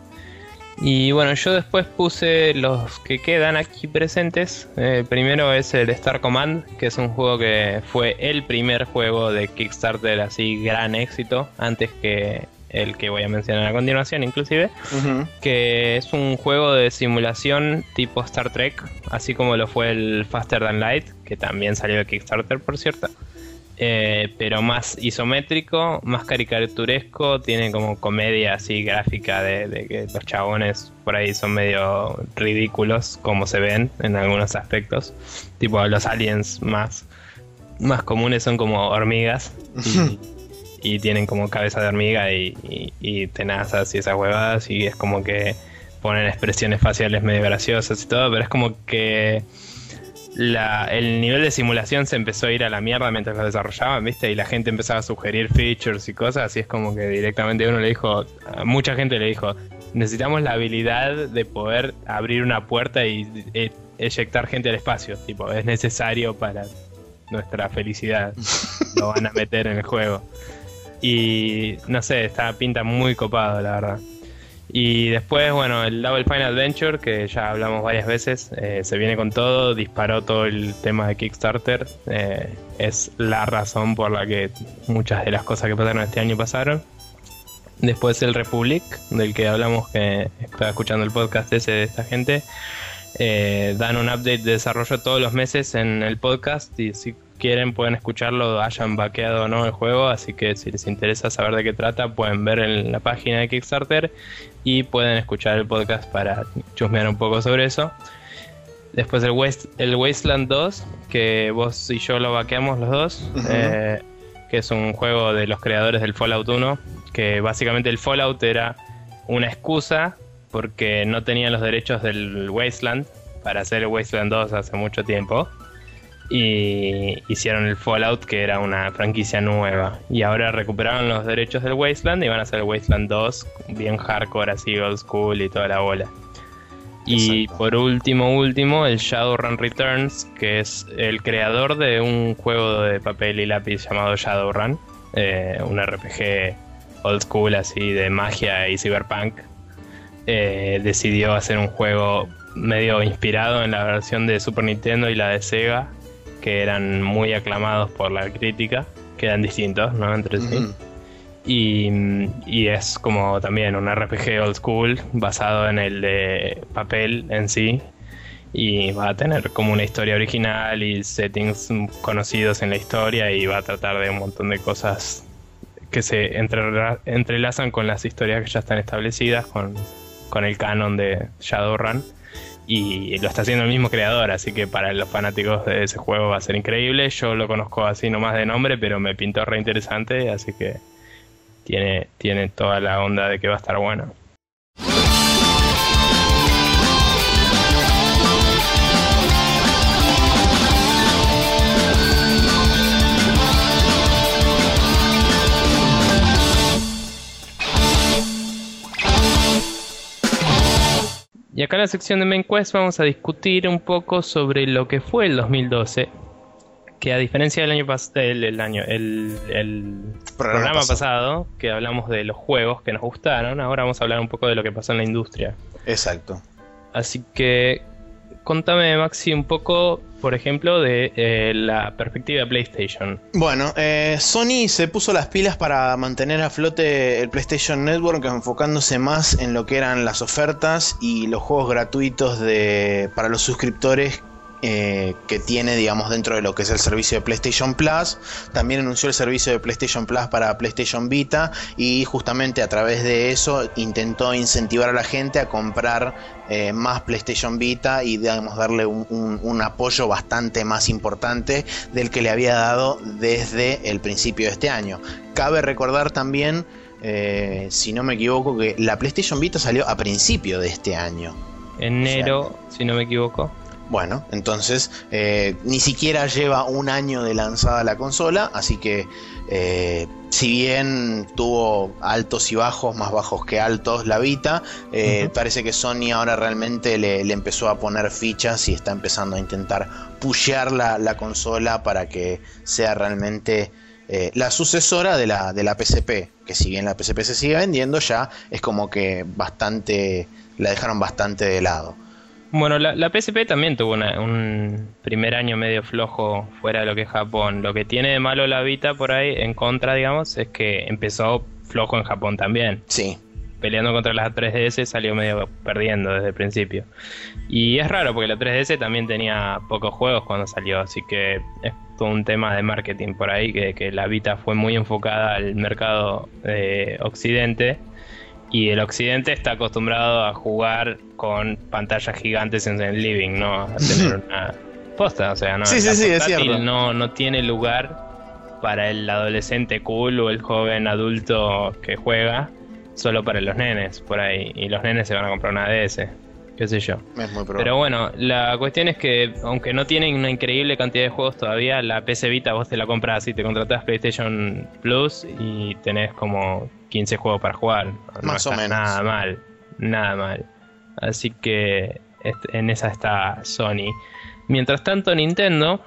Y bueno, yo después puse los que quedan aquí presentes. Eh, primero es el Star Command, que es un juego que fue el primer juego de Kickstarter así gran éxito, antes que el que voy a mencionar a continuación inclusive, que es un juego de simulación tipo Star Trek, así como lo fue el Faster Than Light, que también salió de Kickstarter por cierto. Eh, pero más isométrico, más caricaturesco, tiene como comedia así gráfica de, de que los chabones por ahí son medio ridículos como se ven en algunos aspectos. Tipo los aliens más, más comunes son como hormigas y, y tienen como cabeza de hormiga y, y, y tenazas y esas huevadas y es como que ponen expresiones faciales medio graciosas y todo, pero es como que la, el nivel de simulación se empezó a ir a la mierda mientras lo desarrollaban, ¿viste? Y la gente empezaba a sugerir features y cosas, así es como que directamente uno le dijo, mucha gente le dijo, necesitamos la habilidad de poder abrir una puerta y e- eyectar gente al espacio, tipo, es necesario para nuestra felicidad, lo van a meter en el juego. Y no sé, está pinta muy copado, la verdad. Y después, bueno, el Double Fine Adventure, que ya hablamos varias veces, eh, se viene con todo, disparó todo el tema de Kickstarter. Eh, es la razón por la que muchas de las cosas que pasaron este año pasaron. Después el Republic, del que hablamos, que estaba escuchando el podcast ese de esta gente. Eh, dan un update de desarrollo todos los meses en el podcast y si quieren pueden escucharlo, hayan vaqueado o no el juego, así que si les interesa saber de qué trata pueden ver en la página de Kickstarter y pueden escuchar el podcast para chusmear un poco sobre eso. Después el, el Wasteland 2, que vos y yo lo vaqueamos los dos, eh, que es un juego de los creadores del Fallout 1, que básicamente el Fallout era una excusa porque no tenían los derechos del Wasteland para hacer el Wasteland 2 hace mucho tiempo. Y hicieron el Fallout, que era una franquicia nueva. Y ahora recuperaron los derechos del Wasteland y van a hacer el Wasteland 2, bien hardcore, así old school y toda la bola. Y por último, último, el Shadowrun Returns, que es el creador de un juego de papel y lápiz llamado Shadowrun, eh, un RPG old school así de magia y cyberpunk, eh, decidió hacer un juego medio inspirado en la versión de Super Nintendo y la de Sega, que eran muy aclamados por la crítica, que eran distintos, ¿no? Entre sí. Y, es como también un RPG old school basado en el de papel en sí. Y va a tener como una historia original y settings conocidos en la historia y va a tratar de un montón de cosas que se entrelazan con las historias que ya están establecidas, con con el canon de Shadowrun. Y lo está haciendo el mismo creador, así que para los fanáticos de ese juego va a ser increíble. Yo lo conozco así nomás de nombre, pero me pintó re interesante, así que tiene, tiene toda la onda de que va a estar bueno. Y acá en la sección de Main Quest vamos a discutir un poco sobre lo que fue el 2012. Que a diferencia del año pasado, el, año, el, programa, pasado. que hablamos de los juegos que nos gustaron, ahora vamos a hablar un poco de lo que pasó en la industria. Exacto. Así que contame, Maxi, un poco, por ejemplo, de eh, la perspectiva de PlayStation. Bueno, eh, Sony se puso las pilas para mantener a flote el PlayStation Network, enfocándose más en lo que eran las ofertas y los juegos gratuitos de, para los suscriptores eh, que tiene, digamos, dentro de lo que es el servicio de PlayStation Plus. También anunció el servicio de PlayStation Plus para PlayStation Vita y justamente a través de eso intentó incentivar a la gente a comprar eh, más PlayStation Vita y, digamos, darle un, apoyo bastante más importante del que le había dado desde el principio de este año. Cabe recordar también, eh, si no me equivoco, que la PlayStation Vita salió a principio de este año. Enero, si no me equivoco. Bueno, entonces eh, ni siquiera lleva un año de lanzada la consola, así que eh, si bien tuvo altos y bajos, más bajos que altos la Vita, eh, parece que Sony ahora realmente le, empezó a poner fichas y está empezando a intentar pushear la, consola para que sea realmente la sucesora de la, de la PSP, que si bien la PSP se sigue vendiendo, ya es como que bastante, la dejaron bastante de lado. Bueno, la, la, PSP también tuvo un primer año medio flojo fuera de lo que es Japón. Lo que tiene de malo la Vita por ahí, en contra, digamos, es que empezó flojo en Japón también. Sí. Peleando contra la 3DS salió medio perdiendo desde el principio. Y es raro porque la 3DS también tenía pocos juegos cuando salió, así que es todo un tema de marketing por ahí, que, que la Vita fue muy enfocada al mercado de Occidente y el occidente está acostumbrado a jugar con pantallas gigantes en el living, ¿no? A tener una posta, o sea, no, sí, sí, sí, es cierto. No, no tiene lugar para el adolescente cool o el joven adulto que juega, solo para los nenes por ahí. Y los nenes se van a comprar una DS qué sé yo. Pero bueno, la cuestión es que aunque no tienen una increíble cantidad de juegos todavía, la PC Vita vos te la compras y te contratás PlayStation Plus y tenés como 15 juegos para jugar. Más o menos. Nada mal, nada mal. Así que en esa está Sony. Mientras tanto, Nintendo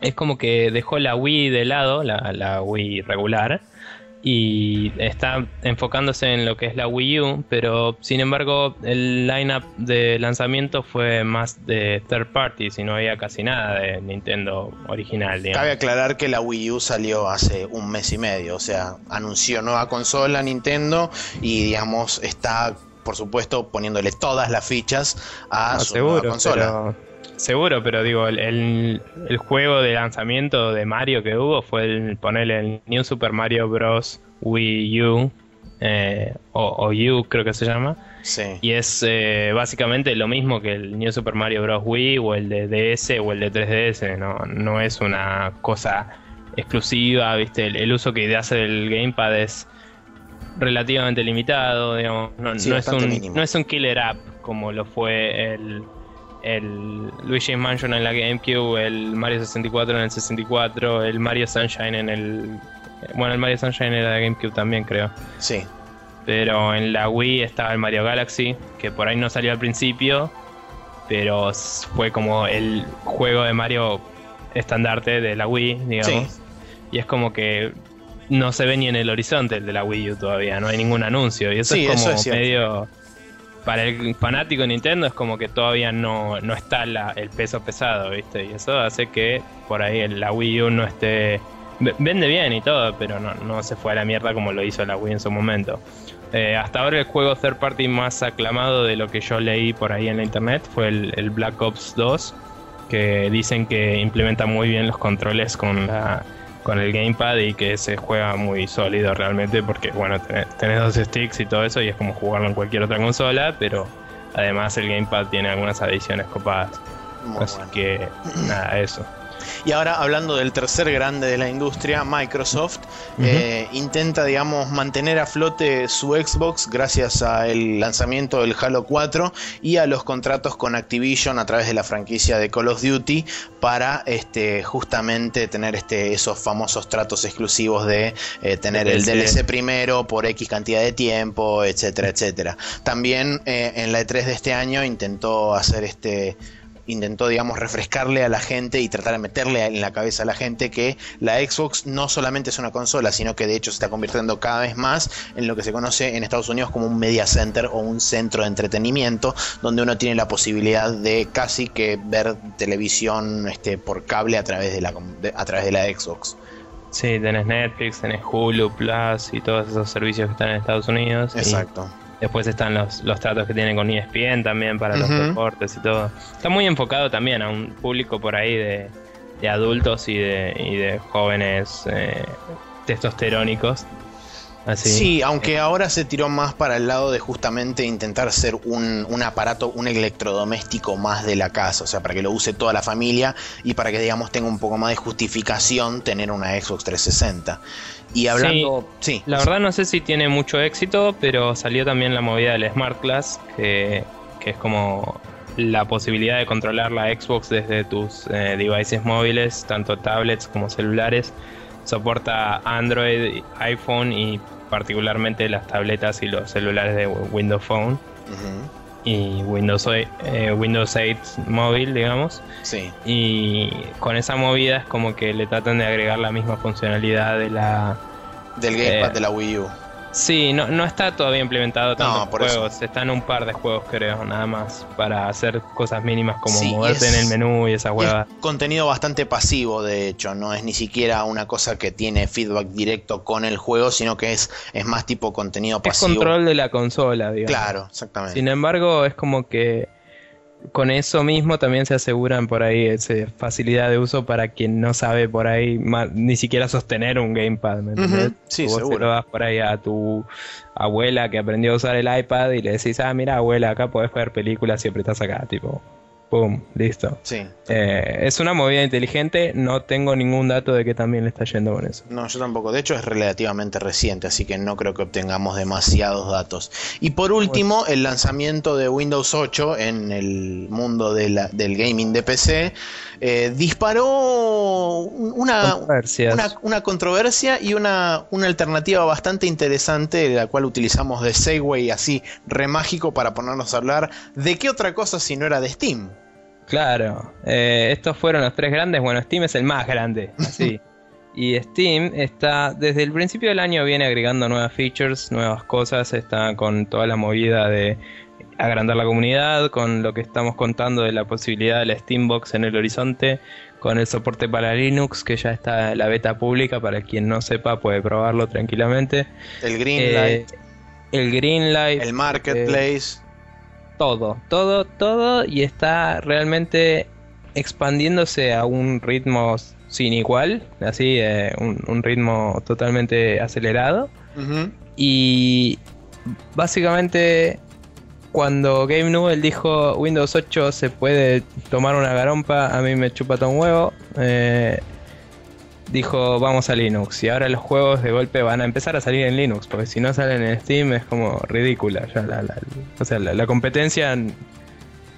es como que dejó la Wii de lado, la, la Wii regular, y está enfocándose en lo que es la Wii U, pero sin embargo el lineup de lanzamiento fue más de third party, y no había casi nada de Nintendo original. Cabe aclarar que la Wii U salió hace un mes y medio, o sea, anunció nueva consola Nintendo y digamos está por supuesto poniéndole todas las fichas a ah, su nueva consola. Seguro, pero digo, el, juego de lanzamiento de Mario que hubo fue el ponerle el New Super Mario Bros. Wii U, eh, o, U creo que se llama. Sí. Y es eh, básicamente lo mismo que el New Super Mario Bros. Wii o el de DS o el de 3DS, no, no es una cosa exclusiva, ¿viste? El, uso que hace del Gamepad es relativamente limitado, digamos, no, es un, no es un killer app como lo fue el el Luigi's Mansion en la GameCube, el Mario 64 en el 64, el Mario Sunshine en el... Bueno, el Mario Sunshine era de GameCube también, creo. Sí. Pero en la Wii estaba el Mario Galaxy, que por ahí no salió al principio, pero fue como el juego de Mario estandarte de la Wii, digamos. Y es como que no se ve ni en el horizonte el de la Wii U todavía, no hay ningún anuncio. Y eso es como medio para el fanático de Nintendo es como que todavía no, no está el peso pesado, ¿viste? Y eso hace que por ahí la Wii U no esté... Vende bien y todo, pero no, no se fue a la mierda como lo hizo la Wii en su momento. Eh, hasta ahora el juego third party más aclamado de lo que yo leí por ahí en la internet fue el, el Black Ops 2, que dicen que implementa muy bien los controles con la con el gamepad y que se juega muy sólido realmente porque bueno tenés, dos sticks y todo eso y es como jugarlo en cualquier otra consola pero además el gamepad tiene algunas adiciones copadas. Así que nada eso y ahora hablando del tercer grande de la industria, Microsoft, eh, intenta, digamos, mantener a flote su Xbox gracias al lanzamiento del Halo 4 y a los contratos con Activision a través de la franquicia de Call of Duty para este, justamente tener este, esos famosos tratos exclusivos de eh, tener el DLC primero por X cantidad de tiempo, etcétera, etcétera. También eh, en la E3 de este año intentó hacer este intentó, digamos, refrescarle a la gente y tratar de meterle en la cabeza a la gente que la Xbox no solamente es una consola, sino que de hecho se está convirtiendo cada vez más en lo que se conoce en Estados Unidos como un media center o un centro de entretenimiento, donde uno tiene la posibilidad de casi que ver televisión este, por cable a través de la, a través de la Xbox. Sí, tenés Netflix, tenés Hulu Plus y todos esos servicios que están en Estados Unidos. Exacto. Después están los, los tratos que tienen con ESPN también para los deportes y todo. Está muy enfocado también a un público por ahí de, de adultos y de, y de jóvenes eh, testosterónicos Sí, aunque ahora se tiró más para el lado de justamente intentar ser un, un, aparato, un electrodoméstico más de la casa, o sea, para que lo use toda la familia y para que, digamos, tenga un poco más de justificación tener una Xbox 360. Y hablando... Sí, la verdad no sé si tiene mucho éxito, pero salió también la movida del Smart Class, que, es como la posibilidad de controlar la Xbox desde tus eh, devices móviles, tanto tablets como celulares. Soporta Android, iPhone y particularmente las tabletas y los celulares de Windows Phone. Y Windows, eh, Windows 8 móvil, digamos. Sí. Y con esa movida es como que le tratan de agregar la misma funcionalidad de la... Del gamepad eh, de la Wii U. Sí, no, no está todavía implementado tantos juegos. Están un par de juegos, creo, nada más. Para hacer cosas mínimas como moverte en el menú y esa hueva. contenido bastante pasivo, de hecho. No es ni siquiera una cosa que tiene feedback directo con el juego, sino que es, es más tipo contenido pasivo. Es control de la consola, digamos. Claro, exactamente. Sin embargo, es como que con eso mismo también se aseguran por ahí esa facilidad de uso para quien no sabe por ahí ni siquiera sostener un gamepad, ¿me entiendes? Sí, vos seguro. Se lo das por ahí a tu abuela que aprendió a usar el iPad y le decís, ah, mira abuela, acá podés ver películas y apretás acá, tipo, Pum, listo. Sí. Eh, es una movida inteligente, no tengo ningún dato de que también le está yendo con eso. No, yo tampoco. De hecho, es relativamente reciente, así que no creo que obtengamos demasiados datos. Y por último, el lanzamiento de Windows 8 en el mundo del gaming de PC eh, disparó una, una, controversia y una, una alternativa bastante interesante, la cual utilizamos de Segway así remágico para ponernos a hablar de qué otra cosa si no era de Steam. Claro, eh, estos fueron los tres grandes. Bueno, Steam es el más grande, así. Y Steam está, desde el principio del año viene agregando nuevas features, nuevas cosas, está con toda la movida de agrandar la comunidad, con lo que estamos contando de la posibilidad de la Steambox en el horizonte, con el soporte para Linux, que ya está en la beta pública, para quien no sepa puede probarlo tranquilamente. El Greenlight. Eh, el Greenlight. El Marketplace. Eh, todo, todo, todo, y está realmente expandiéndose a un ritmo sin igual, así, eh, un, ritmo totalmente acelerado. Y básicamente cuando Game Newell dijo Windows 8 se puede tomar una garompa, a mí me chupa todo un huevo. Eh, dijo vamos a Linux y ahora los juegos de golpe van a empezar a salir en Linux porque si no salen en Steam es como ridícula o sea la, competencia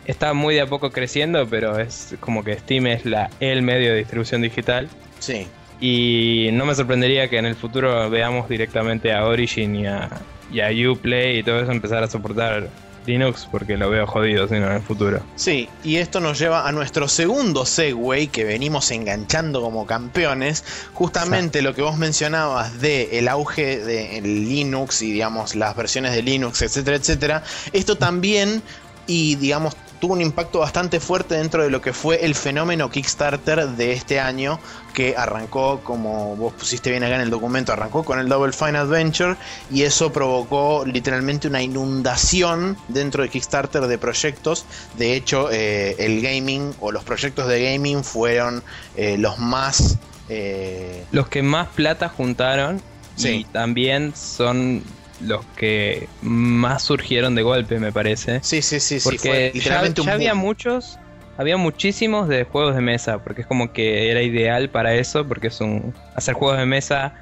está muy de a poco creciendo pero es como que Steam es la el medio de distribución digital. Sí. Y no me sorprendería que en el futuro veamos directamente a Origin y a, y a Uplay y todo eso empezar a soportar Linux porque lo veo jodido sino en el futuro. Sí, y esto nos lleva a nuestro segundo segue que venimos enganchando como campeones, justamente lo que vos mencionabas de el auge de Linux y digamos las versiones de Linux, etcétera, etcétera. Esto también y digamos tuvo un impacto bastante fuerte dentro de lo que fue el fenómeno Kickstarter de este año, que arrancó, como vos pusiste bien acá en el documento, arrancó con el Double Fine Adventure y eso provocó literalmente una inundación dentro de Kickstarter de proyectos. De hecho, eh, el gaming o los proyectos de gaming fueron eh, los más... Eh, los que más plata juntaron y también son los que más surgieron de golpe, me parece. Sí, sí, sí, porque ya, había muchos, había muchísimos de juegos de mesa, porque es como que era ideal para eso, porque es un hacer juegos de mesa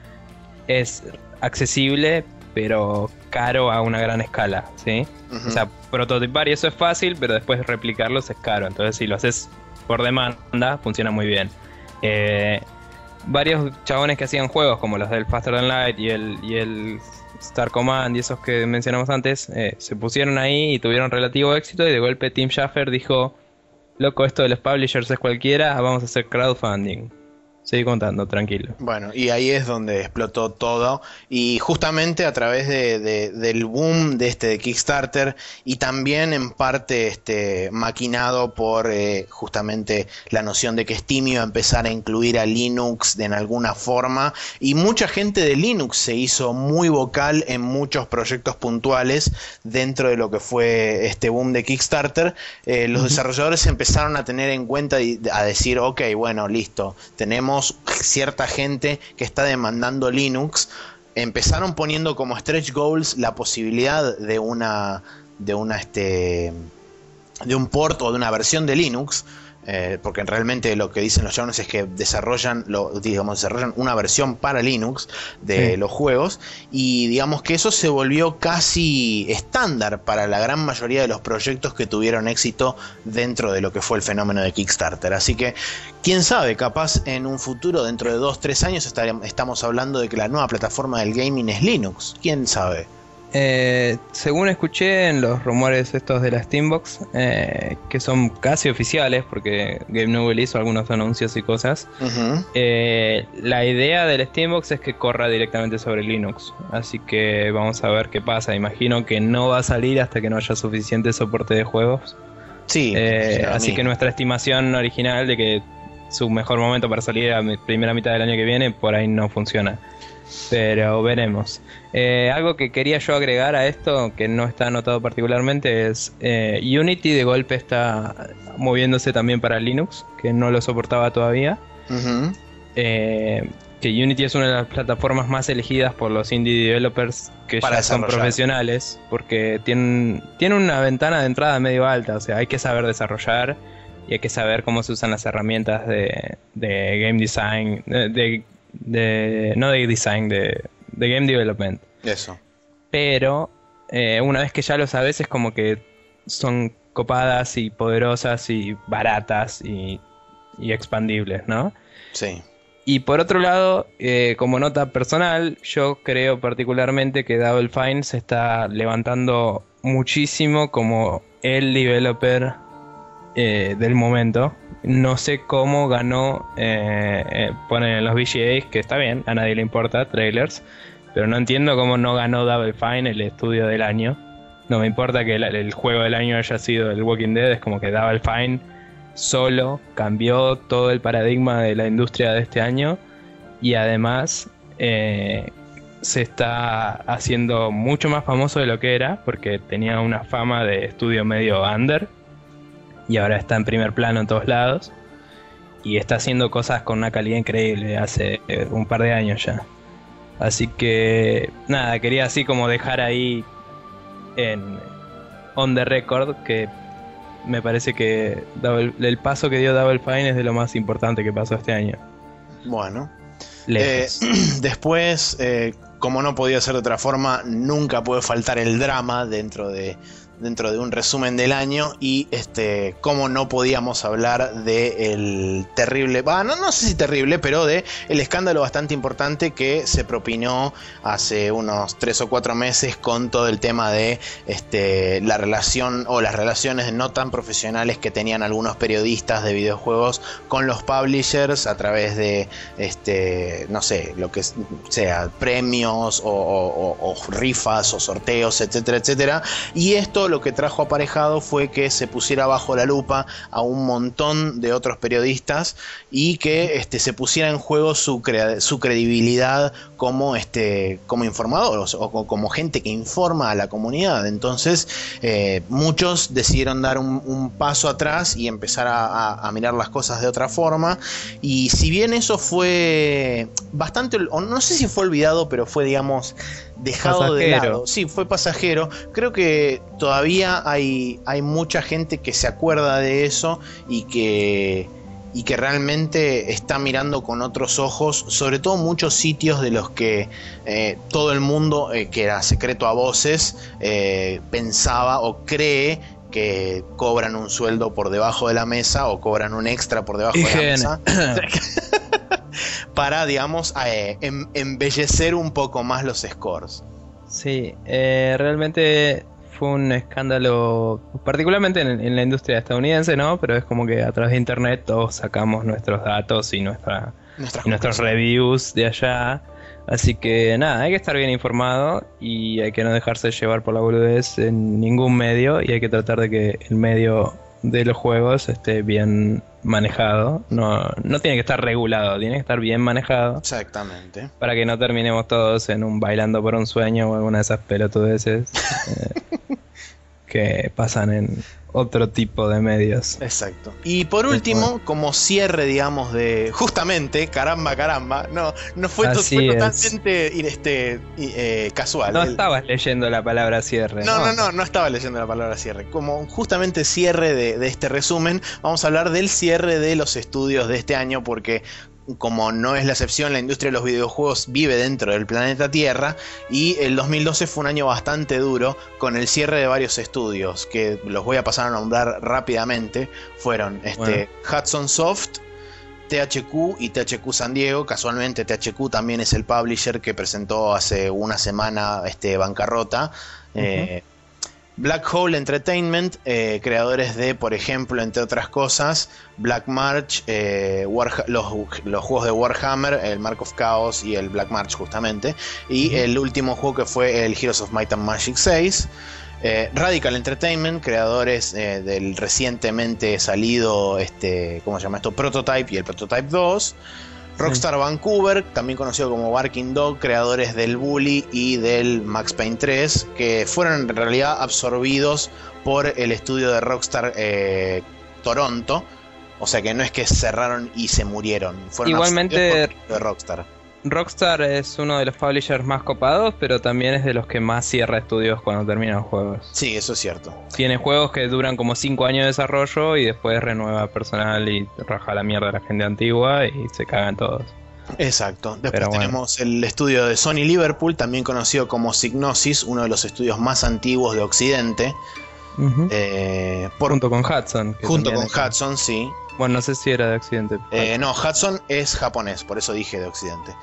es accesible, pero caro a una gran escala, ¿sí? O sea, prototipar y eso es fácil, pero después replicarlos es caro. Entonces, si lo haces por demanda, funciona muy bien. Eh, varios chabones que hacían juegos como los del Faster Than Light y el, y el Star Command y esos que mencionamos antes, eh, se pusieron ahí y tuvieron relativo éxito y de golpe Tim Schafer dijo, loco, esto de los publishers es cualquiera, vamos a hacer crowdfunding. Seguí contando, tranquilo. Bueno, y ahí es donde explotó todo. Y justamente a través de, del boom de este de Kickstarter y también en parte este, maquinado por eh, justamente la noción de que Steam iba a empezar a incluir a Linux de en alguna forma. Y mucha gente de Linux se hizo muy vocal en muchos proyectos puntuales dentro de lo que fue este boom de Kickstarter. Eh, los desarrolladores empezaron a tener en cuenta y a decir, ok, bueno, listo, tenemos cierta gente que está demandando Linux, empezaron poniendo como stretch goals la posibilidad de una de una este de un port o de una versión de Linux eh, porque realmente lo que dicen los chavales es que desarrollan, lo, digamos, desarrollan una versión para Linux de los juegos y digamos que eso se volvió casi estándar para la gran mayoría de los proyectos que tuvieron éxito dentro de lo que fue el fenómeno de Kickstarter. Así que, quién sabe, capaz en un futuro, dentro de dos, tres años, estamos hablando de que la nueva plataforma del gaming es Linux. ¿Quién sabe? Eh, según escuché en los rumores estos de la Steambox, eh, que son casi oficiales, porque Game Newell hizo algunos anuncios y cosas, eh, la idea del Steambox es que corra directamente sobre Linux. Así que vamos a ver qué pasa. Imagino que no va a salir hasta que no haya suficiente soporte de juegos. Sí. así que nuestra estimación original de que su mejor momento para salir a primera mitad del año que viene, por ahí no funciona. Pero veremos. Eh, algo que quería yo agregar a esto, que no está anotado particularmente, es eh, Unity de golpe está moviéndose también para Linux, que no lo soportaba todavía. Eh, que Unity es una de las plataformas más elegidas por los indie developers que ya son profesionales, porque tienen, una ventana de entrada medio alta, o sea, hay que saber desarrollar y hay que saber cómo se usan las herramientas de, game design, de de no de design, de, game development. Eso. Pero eh, una vez que ya lo sabes es como que son copadas y poderosas y baratas y, expandibles, ¿no? Sí. Y por otro lado, eh, como nota personal, yo creo particularmente que Double Fine se está levantando muchísimo como el developer eh, del momento. no sé cómo ganó, eh, eh, ponen en los VGAs, que está bien, a nadie le importa, trailers, pero no entiendo cómo no ganó Double Fine el estudio del año. No me importa que el, juego del año haya sido el Walking Dead, es como que Double Fine solo cambió todo el paradigma de la industria de este año y además eh, se está haciendo mucho más famoso de lo que era porque tenía una fama de estudio medio under y ahora está en primer plano en todos lados y está haciendo cosas con una calidad increíble hace eh, un par de años ya. Así que nada, quería así como dejar ahí en on the record que me parece que el paso que dio Double Fine es de lo más importante que pasó este año. Bueno. Eh, después, eh, como no podía ser de otra forma, nunca puede faltar el drama dentro de dentro de un resumen del año y este cómo no podíamos hablar de el terrible, no, no sé si terrible, pero de el escándalo bastante importante que se propinó hace unos tres o cuatro meses con todo el tema de este la relación o las relaciones no tan profesionales que tenían algunos periodistas de videojuegos con los publishers a través de este no sé lo que sea premios o, o rifas o sorteos etcétera etcétera. Y esto lo que trajo aparejado fue que se pusiera bajo la lupa a un montón de otros periodistas y que este, se pusiera en juego su, su credibilidad como, este, como informadores o como gente que informa a la comunidad. Entonces, eh, muchos decidieron dar un, paso atrás y empezar a, mirar las cosas de otra forma. Y si bien eso fue bastante, no sé si fue olvidado, pero fue, digamos, dejado de lado. Sí, fue pasajero. Creo que todavía hay, hay mucha gente que se acuerda de eso y que y que realmente está mirando con otros ojos, sobre todo muchos sitios de los que eh, todo el mundo, eh, que era secreto a voces, eh, pensaba o cree que cobran un sueldo por debajo de la mesa o cobran un extra por debajo de la mesa. para, digamos, em, embellecer un poco más los scores. Sí, realmente fue un escándalo, particularmente en, la industria estadounidense, ¿no? Pero es como que a través de internet todos sacamos nuestros datos y, nuestra, nuestros reviews de allá. Así que nada, hay que estar bien informado y hay que no dejarse llevar por la boludez en ningún medio y hay que tratar de que el medio de los juegos esté bien manejado. No, no tiene que estar regulado, tiene que estar bien manejado. Exactamente. Para que no terminemos todos en un bailando por un sueño o alguna de esas pelotudeces eh, que pasan en, otro tipo de medios. Exacto. Y por último, como cierre, digamos, de justamente, caramba, caramba, no, no fue, totalmente este, eh, casual. No estabas leyendo la palabra cierre. No, no, no, no, estaba leyendo la palabra cierre. Como justamente cierre de, de este resumen, vamos a hablar del cierre de los estudios de este año, porque como no es la excepción, la industria de los videojuegos vive dentro del planeta Tierra y el 2012 fue un año bastante duro con el cierre de varios estudios que los voy a pasar a nombrar rápidamente. Fueron este, Hudson Soft, THQ y THQ San Diego. Casualmente THQ también es el publisher que presentó hace una semana este, bancarrota. Black Hole Entertainment, eh, creadores de, por ejemplo, entre otras cosas, Black March, eh, los, juegos de Warhammer, el Mark of Chaos y el Black March justamente, y el último juego que fue el Heroes of Might and Magic 6. Eh, Radical Entertainment, creadores del recientemente salido, este, ¿cómo se llama esto? Prototype y el Prototype 2. Rockstar Vancouver, también conocido como Barking Dog, creadores del Bully y del Max Payne 3, que fueron en realidad absorbidos por el estudio de Rockstar eh, Toronto. O sea que no es que cerraron y se murieron. Fueron Igualmente, de Rockstar. Rockstar es uno de los publishers más copados, pero también es de los que más cierra estudios cuando terminan juegos. Sí, eso es cierto. Tiene juegos que duran como 5 años de desarrollo y después renueva personal y raja la mierda a la gente antigua y se cagan todos. Exacto. Después tenemos el estudio de Sony Liverpool, también conocido como Signosis, uno de los estudios más antiguos de Occidente. Eh, junto con Hudson. Junto con Hudson, sí. Bueno, no sé si era de Occidente. Eh, no, Hudson es japonés, por eso dije de Occidente.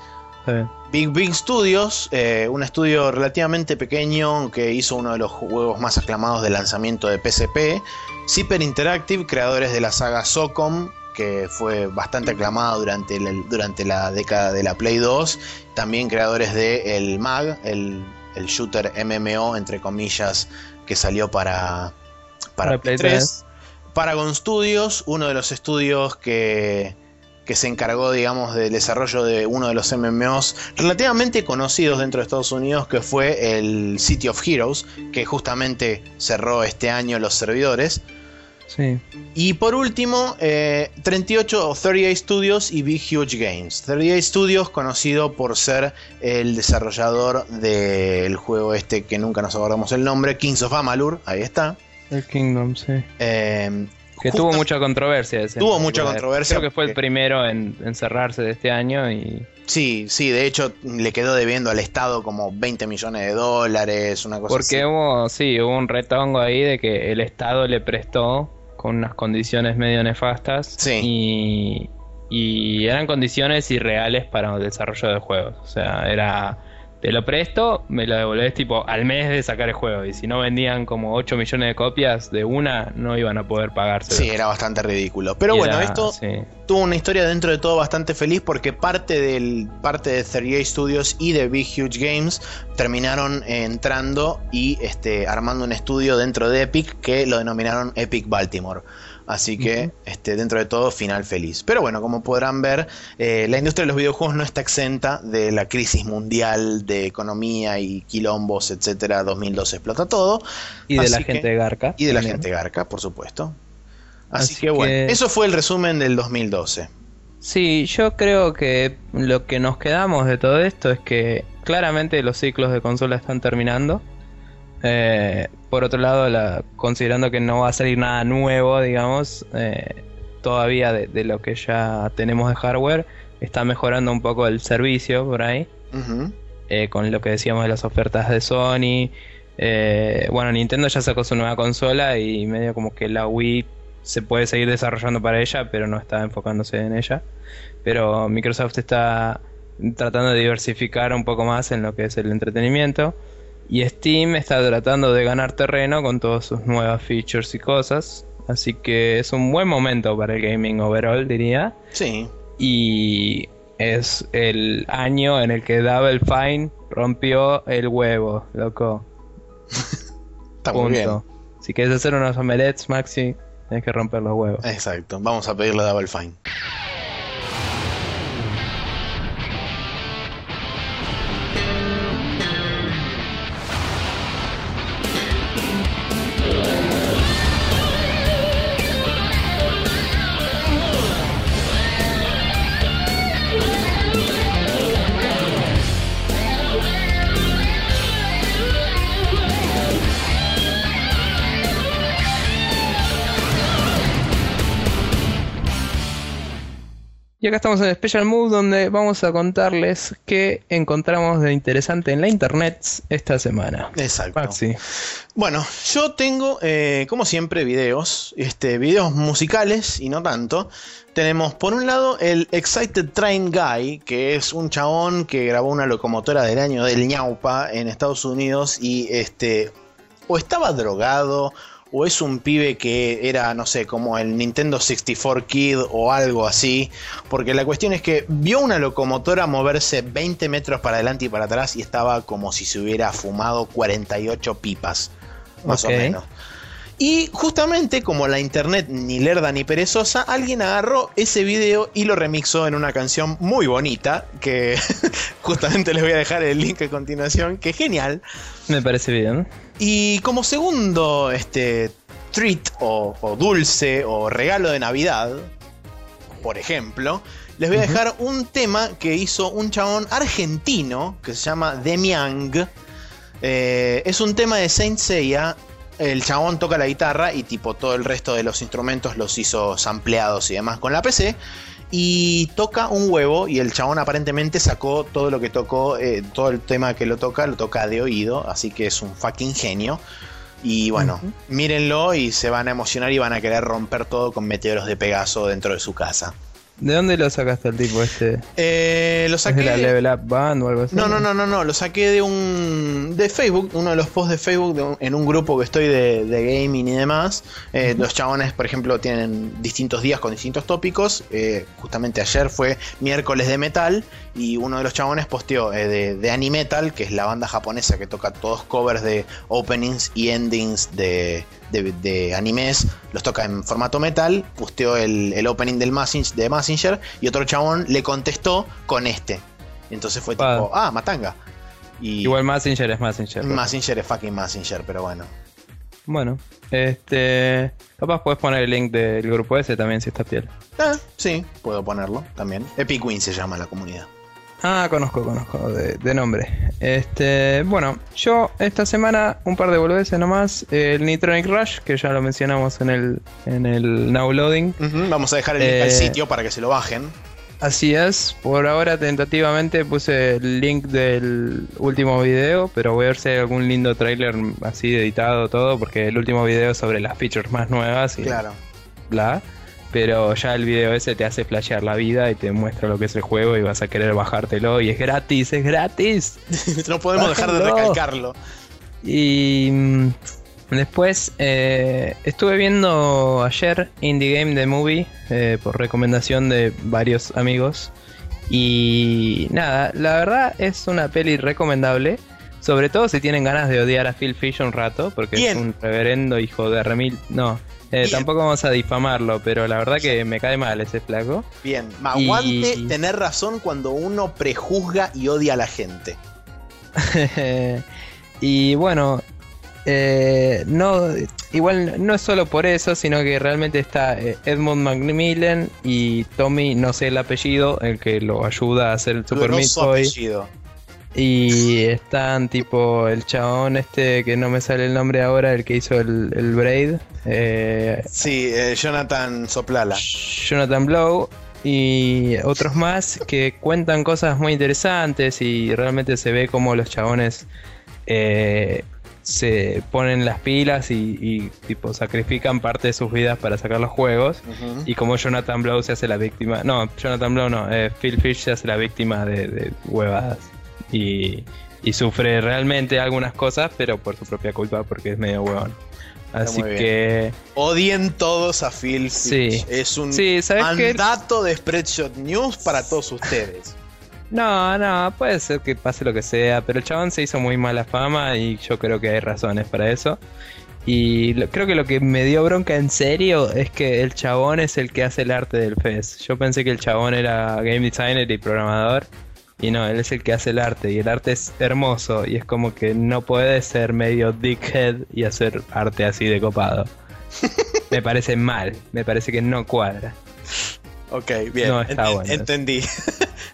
Big Big Studios, eh, un estudio relativamente pequeño que hizo uno de los juegos más aclamados de lanzamiento de PSP. Zipper Interactive, creadores de la saga SOCOM, que fue bastante aclamada durante la, durante la década de la Play 2. También creadores de el MAG, el, el shooter MMO, entre comillas, que salió para, para, Play 3. Paragon Studios, uno de los estudios que, que se encargó, digamos, del desarrollo de uno de los MMOs relativamente conocidos dentro de Estados Unidos, que fue el City of Heroes, que justamente cerró este año los servidores. Sí. Y por último, 38 o 38 Studios y Big Huge Games. 38 Studios, conocido por ser el desarrollador del juego este que nunca nos acordamos el nombre, Kings of Amalur, ahí está. El Kingdom, sí. Eh, que tuvo mucha controversia. Ese tuvo mucha controversia. Creo que fue el primero en, cerrarse de este año y... Sí, sí, de hecho le quedó debiendo al Estado como 20 millones de dólares, una cosa Porque hubo, sí, hubo un retongo ahí de que el Estado le prestó con unas condiciones medio nefastas sí. y, y eran condiciones irreales para el desarrollo de juegos. O sea, era te lo presto, me lo devolvés tipo al mes de sacar el juego. Y si no vendían como 8 millones de copias de una, no iban a poder pagarse. Sí, era bastante ridículo. Pero bueno, esto tuvo una historia dentro de todo bastante feliz porque parte del parte de 38 Studios y de Big Huge Games terminaron entrando y este, armando un estudio dentro de Epic que lo denominaron Epic Baltimore. Así que, este, dentro de todo, final feliz. Pero bueno, como podrán ver, eh, la industria de los videojuegos no está exenta de la crisis mundial de economía y quilombos, etcétera. 2012 explota todo. Y de la gente de Garca. Y de la gente de Garca, por supuesto. Así, que, bueno, eso fue el resumen del 2012. Sí, yo creo que lo que nos quedamos de todo esto es que claramente los ciclos de consola están terminando. Eh, por otro lado, considerando que no va a salir nada nuevo, digamos, eh, todavía de, lo que ya tenemos de hardware, está mejorando un poco el servicio por ahí. Eh, con lo que decíamos de las ofertas de Sony. bueno, Nintendo ya sacó su nueva consola y medio como que la Wii se puede seguir desarrollando para ella, pero no está enfocándose en ella. Pero Microsoft está tratando de diversificar un poco más en lo que es el entretenimiento. Y Steam está tratando de ganar terreno con todas sus nuevas features y cosas. Así que es un buen momento para el gaming overall, diría. Sí. Y es el año en el que Double Fine rompió el huevo, loco. Está muy bien. Si quieres hacer unos omelets, Maxi, tienes que romper los huevos. Exacto. Vamos a pedirle a Double Fine. Y acá estamos en Special Move donde vamos a contarles qué encontramos de interesante en la internet esta semana. Exacto. Bueno, yo tengo, eh, como siempre, videos, este, videos musicales y no tanto. Tenemos por un lado el Excited Train Guy, que es un chabón que grabó una locomotora del año del ñaupa en Estados Unidos y este, o estaba drogado o es un pibe que era, no sé, como el Nintendo 64 Kid o algo así, porque la cuestión es que vio una locomotora moverse 20 metros para adelante y para atrás y estaba como si se hubiera fumado 48 pipas, más o menos. Y justamente como la internet ni lerda ni perezosa, alguien agarró ese video y lo remixó en una canción muy bonita, que justamente les voy a dejar el link a continuación, que genial. Me parece bien. Y como segundo este, treat o, dulce o regalo de Navidad, por ejemplo, les voy a dejar un tema que hizo un chabón argentino que se llama Demiang. Eh, es un tema de Saint Seiya el chabón toca la guitarra y tipo todo el resto de los instrumentos los hizo sampleados y demás con la PC. Y toca un huevo y el chabón aparentemente sacó todo lo que tocó, eh, todo el tema que lo toca, lo toca de oído, así que es un fucking genio. Y bueno, mírenlo y se van a emocionar y van a querer romper todo con meteoros de Pegaso dentro de su casa. ¿De dónde lo sacaste el tipo este? Eh, lo saqué. ¿Es de la Level Up Band o algo así? No, no, no, no, no. Lo saqué de un. de Facebook, uno de los posts de Facebook, en un grupo que estoy de, gaming y demás. Eh, los chabones, por ejemplo, tienen distintos días con distintos tópicos. Eh, justamente ayer fue miércoles de metal. Y uno de los chabones posteó de, de Animetal, que es la banda japonesa que toca todos covers de openings y endings de, de, animes, los toca en formato metal, posteó el, opening del de Messenger y otro chabón le contestó con este. Entonces fue tipo, ah, Matanga. Y Igual Messenger es Messenger. Messenger es fucking Messenger, pero bueno. Bueno, este. Capaz puedes poner el link del grupo ese también si está piel. Ah, sí, puedo ponerlo también. Epic Win se llama la comunidad. Ah, conozco, conozco, de, nombre. Este, bueno, yo esta semana un par de boludeces nomás. El Nitronic Rush, que ya lo mencionamos en el, en el Now Loading. Vamos a dejar el link al eh, sitio para que se lo bajen. Así es, por ahora tentativamente puse el link del último video, pero voy a ver si hay algún lindo trailer así editado todo, porque el último video es sobre las features más nuevas y claro. bla pero ya el video ese te hace flashear la vida y te muestra lo que es el juego y vas a querer bajártelo y es gratis, es gratis. no podemos dejar de recalcarlo. Y mm, después eh, estuve viendo ayer Indie Game The Movie eh, por recomendación de varios amigos. Y nada, la verdad es una peli recomendable. Sobre todo si tienen ganas de odiar a Phil Fish un rato, porque es un reverendo hijo de remil. No, eh, tampoco vamos a difamarlo, pero la verdad que me cae mal ese flaco. Bien, aguante tener razón cuando uno prejuzga y odia a la gente. y bueno, eh, no, igual no es solo por eso, sino que realmente está eh, Edmund Macmillan y Tommy, no sé el apellido, el que lo ayuda a hacer el Super Meat Boy. Y están tipo el chabón este que no me sale el nombre ahora, el que hizo el, el Braid. Eh, sí, eh, Jonathan Soplala. Jonathan Blow y otros más que cuentan cosas muy interesantes y realmente se ve como los chabones eh, se ponen las pilas y, tipo sacrifican parte de sus vidas para sacar los juegos y como Jonathan Blow se hace la víctima no Jonathan Blow no Phil Fish se hace la víctima de, de huevadas y, sufre realmente algunas cosas, pero por su propia culpa porque es medio huevón. Así que. Odien todos a Phil. Sí. Es un mandato de Spreadshot News para todos ustedes. No, no, puede ser que pase lo que sea, pero el chabón se hizo muy mala fama y yo creo que hay razones para eso. Y creo que lo que me dio bronca en serio es que el chabón es el que hace el arte del FES. Yo pensé que el chabón era game designer y programador y no, él es el que hace el arte y el arte es hermoso y es como que no puede ser medio dickhead y hacer arte así de copado. me parece mal, me parece que no cuadra. Ok, bien. No está bueno. Entendí.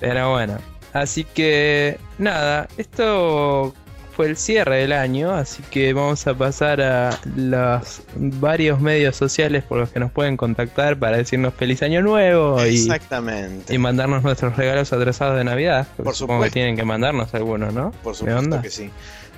Pero bueno. Así que nada, esto fue el cierre del año, así que vamos a pasar a los varios medios sociales por los que nos pueden contactar para decirnos feliz año nuevo y, Exactamente. y mandarnos nuestros regalos atrasados de Navidad. Por supuesto. que tienen que mandarnos algunos, ¿no? Por supuesto que sí.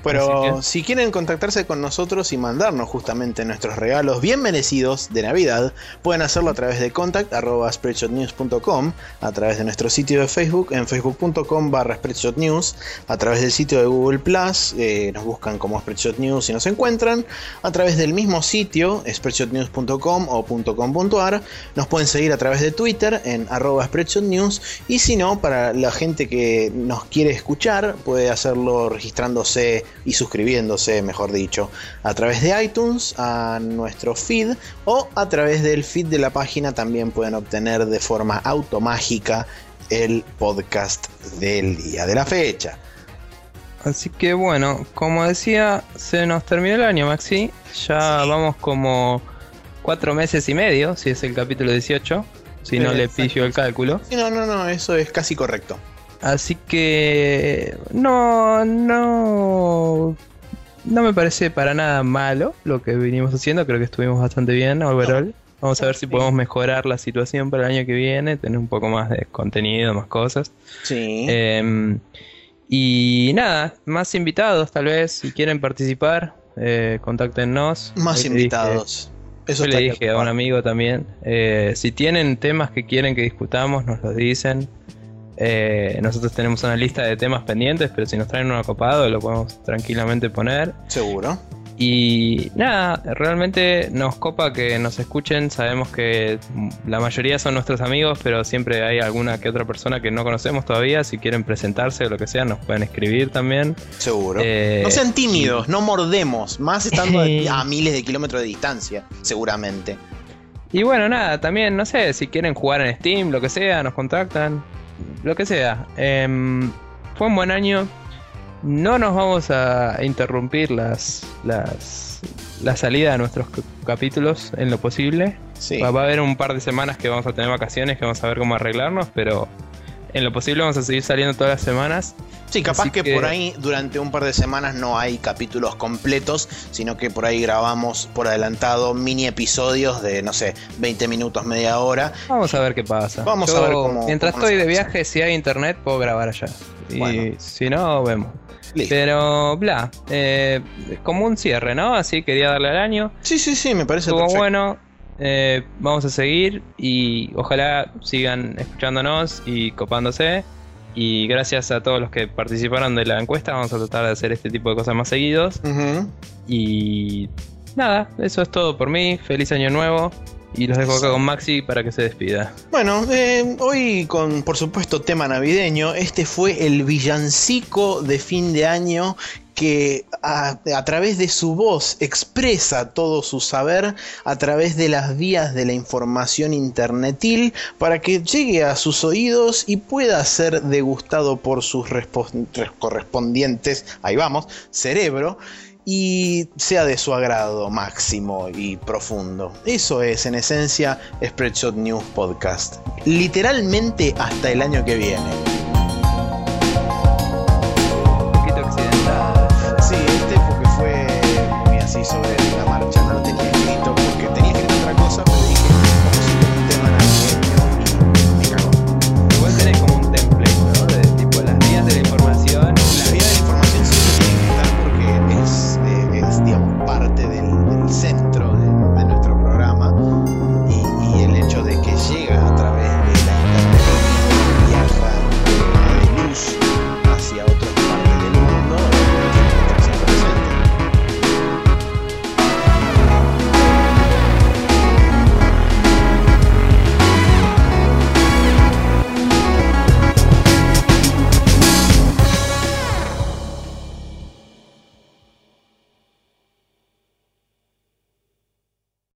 Pero si quieren contactarse con nosotros y mandarnos justamente nuestros regalos bien merecidos de Navidad, pueden hacerlo a través de contact.spreadshotnews.com, a través de nuestro sitio de Facebook en facebook.com barra spreadshotnews, a través del sitio de Google Plus, eh, nos buscan como Spreadshot News y nos encuentran, a través del mismo sitio, spreadshotnews.com o .com.ar, nos pueden seguir a través de Twitter en arroba spreadshotnews y si no, para la gente que nos quiere escuchar, puede hacerlo registrándose y suscribiéndose, mejor dicho, a través de iTunes, a nuestro feed o a través del feed de la página también pueden obtener de forma automágica el podcast del día de la fecha. Así que bueno, como decía, se nos terminó el año, Maxi. Ya vamos como cuatro meses y medio, si es el capítulo 18, si no le pillo el cálculo. no, no, no, eso es casi correcto. Así que no, no, no me parece para nada malo lo que vinimos haciendo. Creo que estuvimos bastante bien overall. Vamos a ver si podemos mejorar la situación para el año que viene, tener un poco más de contenido, más cosas. Sí. Em, y nada, más invitados tal vez, si quieren participar, eh, contáctenos. Más invitados. Yo le dije a un amigo también, eh, si tienen temas que quieren que discutamos, nos los dicen. Eh, nosotros tenemos una lista de temas pendientes, pero si nos traen uno copado lo podemos tranquilamente poner. Seguro. Y nada, realmente nos copa que nos escuchen. Sabemos que la mayoría son nuestros amigos, pero siempre hay alguna que otra persona que no conocemos todavía. Si quieren presentarse o lo que sea, nos pueden escribir también. Seguro. Eh, no sean tímidos, no mordemos, más estando a miles de kilómetros de distancia, seguramente. Y bueno, nada, también, no sé, si quieren jugar en Steam, lo que sea, nos contactan, lo que sea. Em, fue un buen año, no nos vamos a interrumpir las, las, la salida de nuestros capítulos en lo posible. Va, a haber un par de semanas que vamos a tener vacaciones, que vamos a ver cómo arreglarnos, pero en lo posible vamos a seguir saliendo todas las semanas. Sí, capaz que, por ahí durante un par de semanas no hay capítulos completos, sino que por ahí grabamos por adelantado mini episodios de, no sé, 20 minutos, media hora. Vamos a ver qué pasa. Vamos a ver cómo. Mientras estoy de viaje, si hay internet, puedo grabar allá. Y si no, vemos. Pero, bla, eh, como un cierre, ¿no? Así quería darle al año. Sí, sí, sí, me parece Estuvo bueno. Eh, vamos a seguir y ojalá sigan escuchándonos y copándose. Y gracias a todos los que participaron de la encuesta, vamos a tratar de hacer este tipo de cosas más seguidos. Y nada, eso es todo por mí. Feliz año nuevo. Y los dejo acá con Maxi para que se despida. Bueno, eh, hoy con por supuesto tema navideño, este fue el villancico de fin de año que a, través de su voz expresa todo su saber a través de las vías de la información internetil para que llegue a sus oídos y pueda ser degustado por sus correspondientes, ahí vamos, cerebro y sea de su agrado máximo y profundo. Eso es en esencia Spreadshot News Podcast. Literalmente hasta el año que viene.